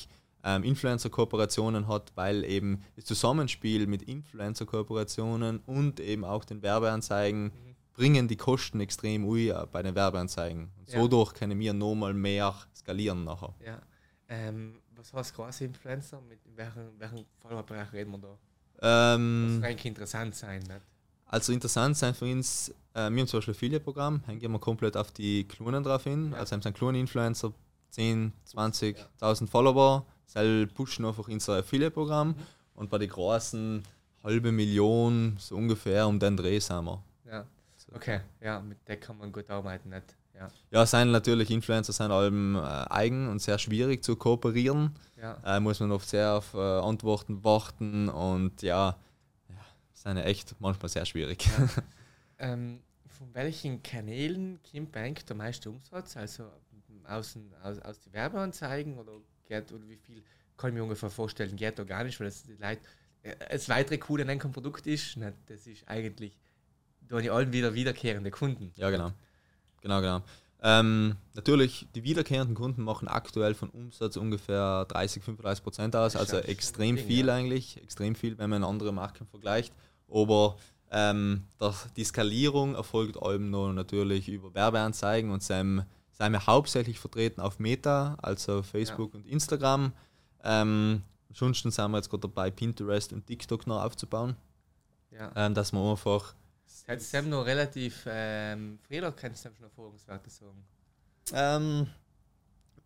ähm, Influencer-Kooperationen hat, weil eben das Zusammenspiel mit Influencer-Kooperationen und eben auch den Werbeanzeigen bringen die Kosten extrem ui äh, bei den Werbeanzeigen. Und Ja. so durch können wir nochmal mehr skalieren nachher. Ja. Ähm, was heißt große Influencer? Mit welchem, welchem Followerbereich reden wir da? Das Ähm, soll eigentlich interessant sein, nicht? also interessant sein für uns, äh, wir haben zum Beispiel Affiliate-Programm, da gehen wir komplett auf die Klonen drauf hin. Ja. Also haben sie einen Klonen-Influencer, 10, 20.000 Follower, sie pushen einfach unser Affiliate-Programm Mhm. und bei den großen halbe Million, so ungefähr um den Dreh sind wir. Ja. Okay, ja, mit der kann man gut arbeiten, nicht? Ja. Ja, sind natürlich Influencer sind allem äh, eigen und sehr schwierig zu kooperieren. Ja. Äh, muss man oft sehr auf äh, Antworten warten und ja, ja sind ja echt manchmal sehr schwierig. Ähm, von welchen Kanälen kommt Bank der meiste Umsatz? Also aus, den- aus, aus den Werbeanzeigen oder geht oder wie viel kann ich mir ungefähr vorstellen, geht organisch, weil das die Leute, äh, das weitere Coole an einem Produkt ist, nicht? das ist eigentlich da die allen wieder wiederkehrende Kunden. Ja, genau. Genau, genau. Ähm, natürlich, die wiederkehrenden Kunden machen aktuell von Umsatz ungefähr 30, 35 Prozent aus, also extrem Ding, viel ja. eigentlich, extrem viel, wenn man andere Marken vergleicht. Aber ähm, das, die Skalierung erfolgt allem noch natürlich über Werbeanzeigen und sind, sind wir hauptsächlich vertreten auf Meta, also Facebook und Instagram. Ähm, ansonsten sind wir jetzt gerade dabei, Pinterest und TikTok noch aufzubauen, Ja. ähm, dass man einfach Hättest du noch relativ ähm, früh oder kannst du schon Erfahrungswerte sagen? Ähm,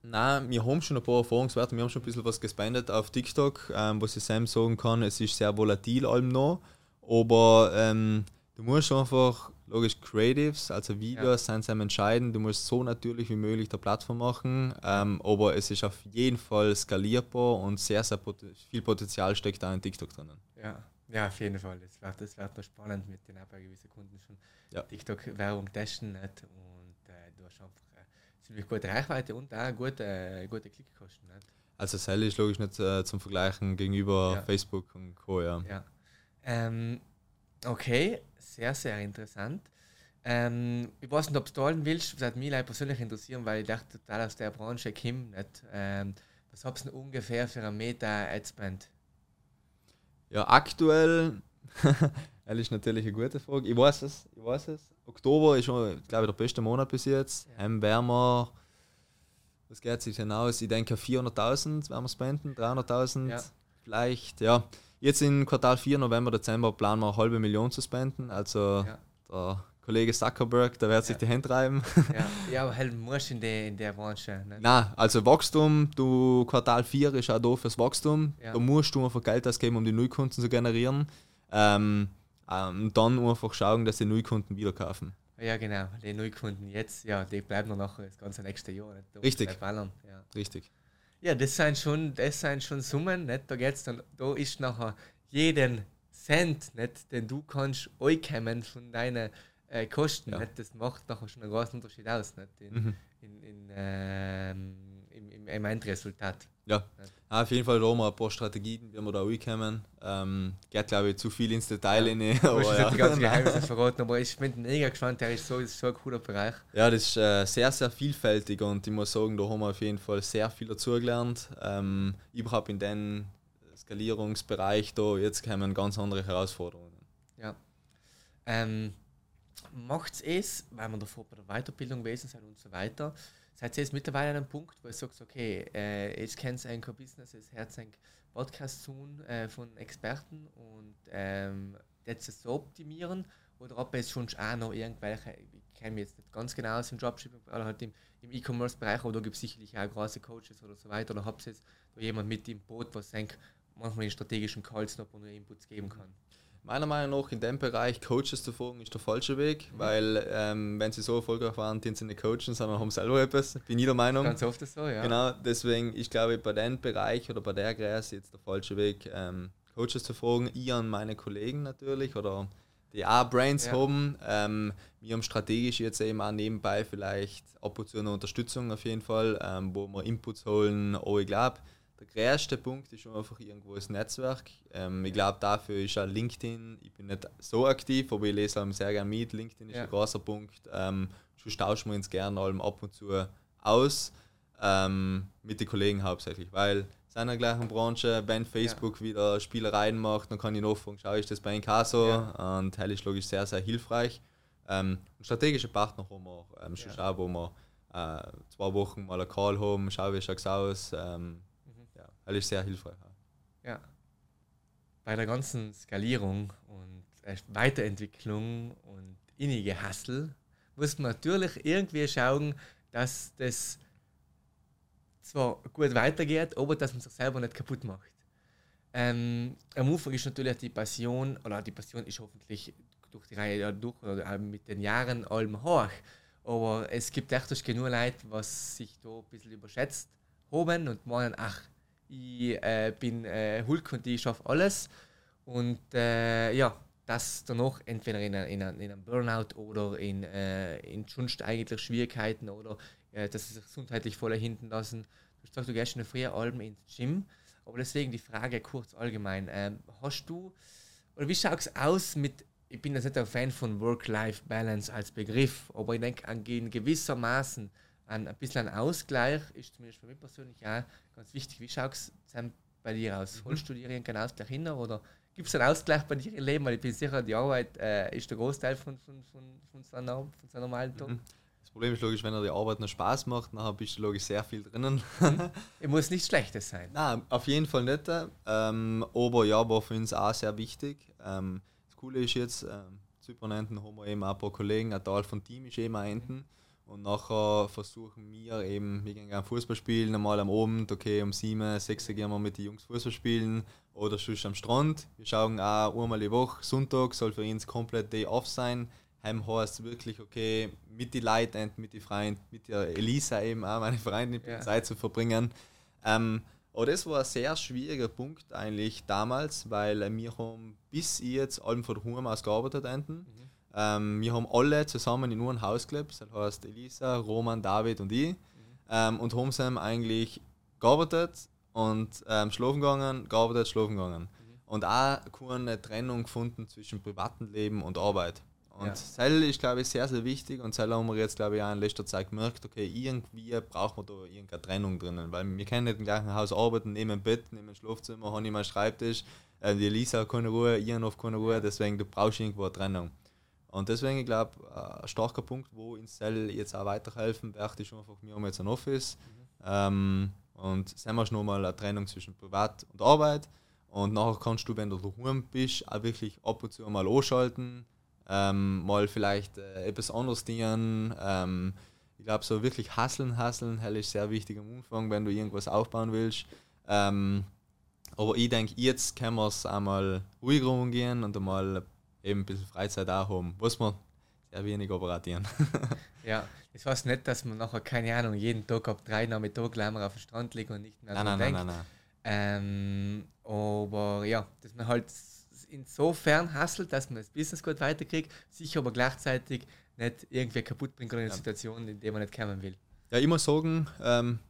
nein, wir haben schon ein paar Erfahrungswerte. Wir haben schon ein bisschen was gespendet auf TikTok, ähm, was ich Sam sagen kann. Es ist sehr volatil allem noch. Aber ähm, du musst einfach, logisch, Creatives, also Videos sind sehr entscheidend. Du musst so natürlich wie möglich der Plattform machen. Ähm, aber es ist auf jeden Fall skalierbar und sehr, sehr pot viel Potenzial steckt da in TikTok drinnen. Ja, ja, auf jeden Fall. Das wird, das wird noch spannend mit den bei gewissen Kunden schon Ja. TikTok-Werbung testen. Nicht? Und äh, du hast einfach äh, ziemlich gute Reichweite und auch gute, äh, gute Klickkosten. Nicht? Also Sell ist logisch nicht äh, zum Vergleichen gegenüber Ja. Facebook und Co. Ja. Ja. Ähm, okay, sehr, sehr interessant. Ähm, ich weiß nicht, ob du teilen willst, das hat mich persönlich interessieren, weil ich dachte total aus der Branche Kim nicht. Ähm, was habt ihr ungefähr für eine Meta-Adspend? Ja, aktuell, das ist natürlich eine gute Frage. Ich weiß es, ich weiß es. Oktober ist schon, glaube ich, der beste Monat bis jetzt. Ja. Ähm, werden wir, was geht sich hinaus? Ich denke 400.000 werden wir spenden, 300.000 Ja. vielleicht, ja. Jetzt in Quartal 4, November, Dezember planen wir eine halbe Million zu spenden. Also Ja. der Kollege Zuckerberg, der wird sich Ja. die Hände reiben. Ja, ja aber halt musst in der, in der Branche. Nicht? Nein, also Wachstum, du Quartal 4 ist auch da fürs Wachstum. Da musst du einfach Geld ausgeben, um die Neukunden zu generieren. Ähm, ähm, dann einfach schauen, dass die Neukunden wieder kaufen. Ja, genau. Die Neukunden jetzt, ja, die bleiben noch nachher das ganze nächste Jahr. Richtig. Ballern, ja. Richtig. Ja, das sind schon, das sind schon Summen, nicht? Da geht's dann, da ist nachher jeden Cent, nicht, den du kannst einkommen von deinen äh, Kosten, Ja. nicht, das macht nachher schon einen großen Unterschied aus, nicht, in, Mhm. in, in, ähm, im, im, im Endresultat. Ja, Ah, auf jeden Fall da haben wir ein paar Strategien, wie wir da reinkommen. Ähm, geht, glaube ich, zu viel ins Detail rein. Du musst aber jetzt ja. die ganzen Geheimnisse verraten, aber ich bin mega gespannt, der ist so, ist so ein cooler Bereich. Ja, das ist äh, sehr, sehr vielfältig und ich muss sagen, da haben wir auf jeden Fall sehr viel dazugelernt. Ähm, überhaupt in den Skalierungsbereich da jetzt kommen ganz andere Herausforderungen. Ja. Ähm, macht es, weil wir davor bei der Weiterbildung gewesen sind und so weiter, seid ihr jetzt mittlerweile an einem Punkt, wo ihr sagt, okay, äh, jetzt kennt ihr ein Business, jetzt hört ein Podcast tun äh, von Experten und ähm, jetzt es so optimieren oder ob es schon auch noch irgendwelche, ich kenne mich jetzt nicht ganz genau aus dem Dropshipping oder halt im, im E-Commerce-Bereich, aber da gibt es sicherlich auch große Coaches oder so weiter, oder habt ihr jetzt da jemand mit im Boot, was denkt, manchmal in strategischen Calls noch Inputs geben kann? Meiner Meinung nach in dem Bereich Coaches zu folgen ist der falsche Weg, weil ähm, wenn sie so erfolgreich waren, sind nicht coachen, sondern haben selber etwas. Bin ich der Meinung. Ganz oft ist so, ja. Genau, deswegen, ich glaube, bei dem Bereich oder bei der Größe jetzt der falsche Weg, ähm, Coaches zu fragen. Ich an meine Kollegen natürlich oder die auch Brains Ja. haben. Ähm, wir haben strategisch jetzt eben auch nebenbei vielleicht ab und zu eine Unterstützung auf jeden Fall, ähm, wo wir Inputs holen. Aber ich glaube, der größte Punkt ist schon einfach irgendwo das Netzwerk. Ähm, ich glaube, dafür ist auch LinkedIn. Ich bin nicht so aktiv, aber ich lese allem sehr gerne mit. LinkedIn ist Ja. ein großer Punkt. Ähm, schon tauschen wir uns gerne allem ab und zu aus. Ähm, mit den Kollegen hauptsächlich, weil sind in der gleichen Branche, wenn Facebook wieder Spielereien macht, dann kann ich nachfragen, schau ist das bei Ihnen auch so? Ja. Und das ist logisch sehr, sehr hilfreich. Ähm, strategische Partner haben wir auch, ähm, schon Ja. auch, wo wir äh, zwei Wochen mal einen Call haben, schau wie schaut es aus. Ähm, Ist sehr hilfreich. Ja. Bei der ganzen Skalierung und äh, Weiterentwicklung und innige Hassel muss man natürlich irgendwie schauen, dass das zwar gut weitergeht, aber dass man sich selber nicht kaputt macht. Ähm, am Anfang ist natürlich die Passion, oder die Passion ist hoffentlich durch die Reihe durch oder mit den Jahren allem hoch. Aber es gibt echt genug Leute, was sich da ein bisschen überschätzt haben und meinen, ach, ich äh, bin äh, Hulk und ich schaffe alles. Und äh, ja, das danach entweder in, in, in einem Burnout oder in, äh, in sonst eigentlich Schwierigkeiten oder äh, dass sie sich gesundheitlich voll hinten lassen. Du sagst, du gehst schon früher Alben ins Gym. Aber deswegen die Frage kurz allgemein. Ähm, hast du, oder wie schaut es aus mit, ich bin jetzt nicht ein Fan von Work-Life-Balance als Begriff, aber ich denke, an in gewissermaßen ein, ein bisschen ein Ausgleich ist zumindest für mich persönlich auch ganz wichtig. Wie schaut es bei dir aus? Holst du dir irgendeinen Ausgleich hin oder gibt es einen Ausgleich bei dir im Leben? Weil ich bin sicher, die Arbeit äh, ist der Großteil von, von, von, von, seiner, von seinem normalen Tag. Mhm. Das Problem ist logisch, wenn dir die Arbeit noch Spaß macht, dann bist du logisch sehr viel drinnen. Es muss nichts Schlechtes sein. Nein, auf jeden Fall nicht. Ähm, aber ja, war für uns auch sehr wichtig. Ähm, das Coole ist jetzt, ähm, Zypernenten haben wir eben auch ein paar Kollegen, ein Teil vom Team ist eben auch hinten. Und nachher versuchen wir eben, wir gehen gerne Fußball spielen, einmal am Abend, okay, um 7, 6 gehen wir mit den Jungs Fußball spielen oder sonst am Strand. Wir schauen auch einmal die Woche, Sonntag soll für uns komplett Day off sein. Heim heißt wirklich, okay, mit den Leuten, mit den Freunden, mit der Elisa eben auch, meine Freundin, Ja. Zeit zu verbringen. Ähm, aber das war ein sehr schwieriger Punkt eigentlich damals, weil wir haben bis jetzt allem von daheim aus gearbeitet enten. Ähm, wir haben alle zusammen in nur ein Haus gelebt, das heißt Elisa, Roman, David und ich. Ähm, und haben sie eigentlich gearbeitet und ähm, schlafen gegangen, gearbeitet, schlafen gegangen. Und auch keine Trennung gefunden zwischen privatem Leben und Arbeit. Und Ja. das ist, glaube ich, sehr, sehr wichtig. Und das haben wir jetzt, glaube ich, auch in letzter Zeit gemerkt, okay, irgendwie braucht man da irgendeine Trennung drinnen. Weil wir können nicht im gleichen Haus arbeiten, neben dem Bett, neben dem Schlafzimmer, habe ich meinen Schreibtisch. Äh, die Lisa hat keine Ruhe, ich habe keine Ruhe, deswegen du brauchst irgendwo eine Trennung. Und deswegen, ich glaube, ein starker Punkt, wo uns Cell jetzt auch weiterhelfen wird, ist einfach, wir haben jetzt ein Office ähm, und sind wir schon mal eine Trennung zwischen Privat und Arbeit. Und nachher kannst du, wenn du daheim bist, auch wirklich ab und zu mal anschalten, ähm, mal vielleicht äh, etwas anderes dienen. Ähm, ich glaube, so wirklich hasseln, hasseln, hell ist sehr wichtig am Anfang, wenn du irgendwas aufbauen willst. Ähm, aber ich denke, jetzt können wir es einmal ruhiger umgehen und einmal eben ein bisschen Freizeit auch haben, was wir sehr wenig operatieren. Ja, das heißt nicht, dass man nachher, keine Ahnung, jeden Tag ab drei Nachmittag gleich auf dem Strand liegt und nicht mehr nein, nein, nein, denkt. nein, nein. Ähm, aber ja, dass man halt insofern hasselt, dass man das Business gut weiterkriegt, sich aber gleichzeitig nicht irgendwie kaputt bringt in einer ja. Situation, in der man nicht kommen will. Ja, muss sagen, ähm,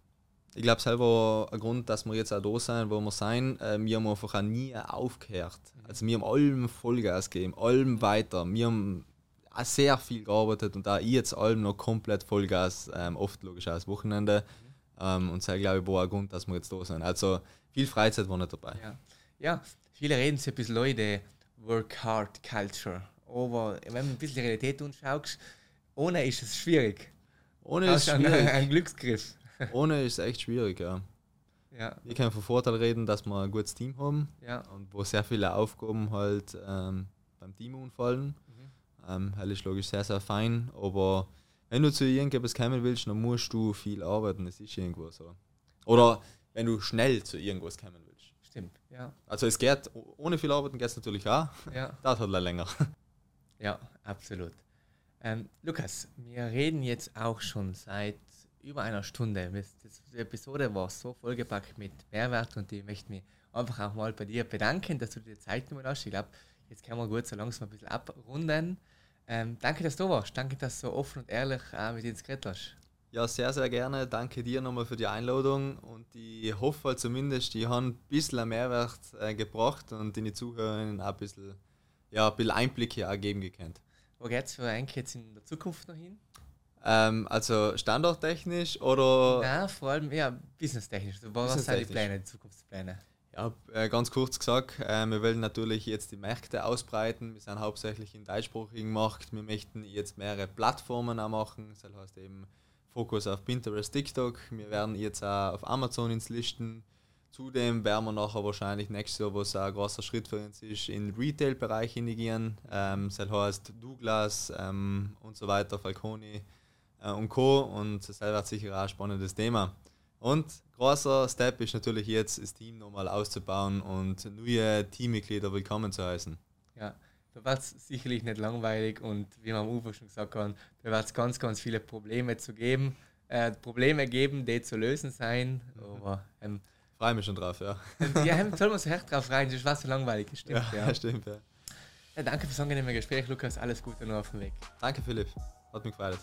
ich glaube selber ein Grund, dass wir jetzt auch da sind, wo wir sein, äh, wir haben einfach auch nie aufgehört. Mhm. Also wir haben allem Vollgas gegeben, allem weiter. Wir haben auch sehr viel gearbeitet und da ich jetzt allem noch komplett Vollgas, ähm, oft logisch auch Wochenende. Mhm. Ähm, und das glaube ich war ein Grund, dass wir jetzt da sind. Also viel Freizeit war nicht dabei. Ja, ja viele reden sich ein bisschen Leute, Work Hard Culture. Aber wenn man ein bisschen die Realität anschaut, ohne ist es schwierig. Ohne ist es schwierig. Ein, ein Glücksgriff. Ohne ist es echt schwierig, ja. ja. Ich kann von Vorteil reden, dass wir ein gutes Team haben ja. und wo sehr viele Aufgaben halt ähm, beim Team umfallen. Mhm. Ähm, das ist logisch sehr, sehr fein, aber wenn du zu irgendetwas kommen willst, dann musst du viel arbeiten, das ist irgendwo so. Oder wenn du schnell zu irgendwas kommen willst. Stimmt, ja. Also es geht, ohne viel Arbeiten geht es natürlich auch. Ja. Das hat länger. Ja, absolut. Ähm, Lukas, wir reden jetzt auch schon seit über einer Stunde. Die Episode war so vollgepackt mit Mehrwert und ich möchte mich einfach auch mal bei dir bedanken, dass du dir Zeit genommen hast. Ich glaube, jetzt können wir gut so langsam ein bisschen abrunden. Ähm, danke, dass du warst. Danke, dass du so offen und ehrlich äh, mit uns geredet hast. Ja, sehr, sehr gerne. Danke dir nochmal für die Einladung und ich hoffe halt zumindest, die haben ein bisschen Mehrwert äh, gebracht und die Zuhörerinnen auch ein bisschen, ja, ein bisschen Einblicke auch geben gekannt. Wo geht es für eigentlich jetzt in der Zukunft noch hin? Ähm, also standorttechnisch oder? Ja, vor allem ja, businesstechnisch. Also, was sind die Pläne, die Zukunftspläne? Ja, äh, ganz kurz gesagt, äh, wir wollen natürlich jetzt die Märkte ausbreiten. Wir sind hauptsächlich im deutschsprachigen Markt. Wir möchten jetzt mehrere Plattformen auch machen. Das heißt eben Fokus auf Pinterest, TikTok. Wir werden jetzt auch auf Amazon ins Listen. Zudem werden wir nachher wahrscheinlich nächstes Jahr, was ein großer Schritt für uns ist, in den Retail-Bereich hingehen. Ähm, das heißt Douglas ähm, und so weiter, Falconi und Co. Und das wird sicher auch ein spannendes Thema. Und großer Step ist natürlich jetzt, das Team nochmal auszubauen und neue Teammitglieder willkommen zu heißen. Ja, da wird es sicherlich nicht langweilig und wie wir am Ufer schon gesagt haben, da wird es ganz, ganz viele Probleme zu geben, äh, Probleme geben, die zu lösen sein. Mhm. Aber ähm, freue mich schon drauf, ja. ja, soll man so echt drauf rein, das war so langweilig, stimmt. Ja, ja. stimmt, ja. ja danke fürs angenehme Gespräch, Lukas. Alles Gute noch auf dem Weg. Danke, Philipp. Hat mich gefreut.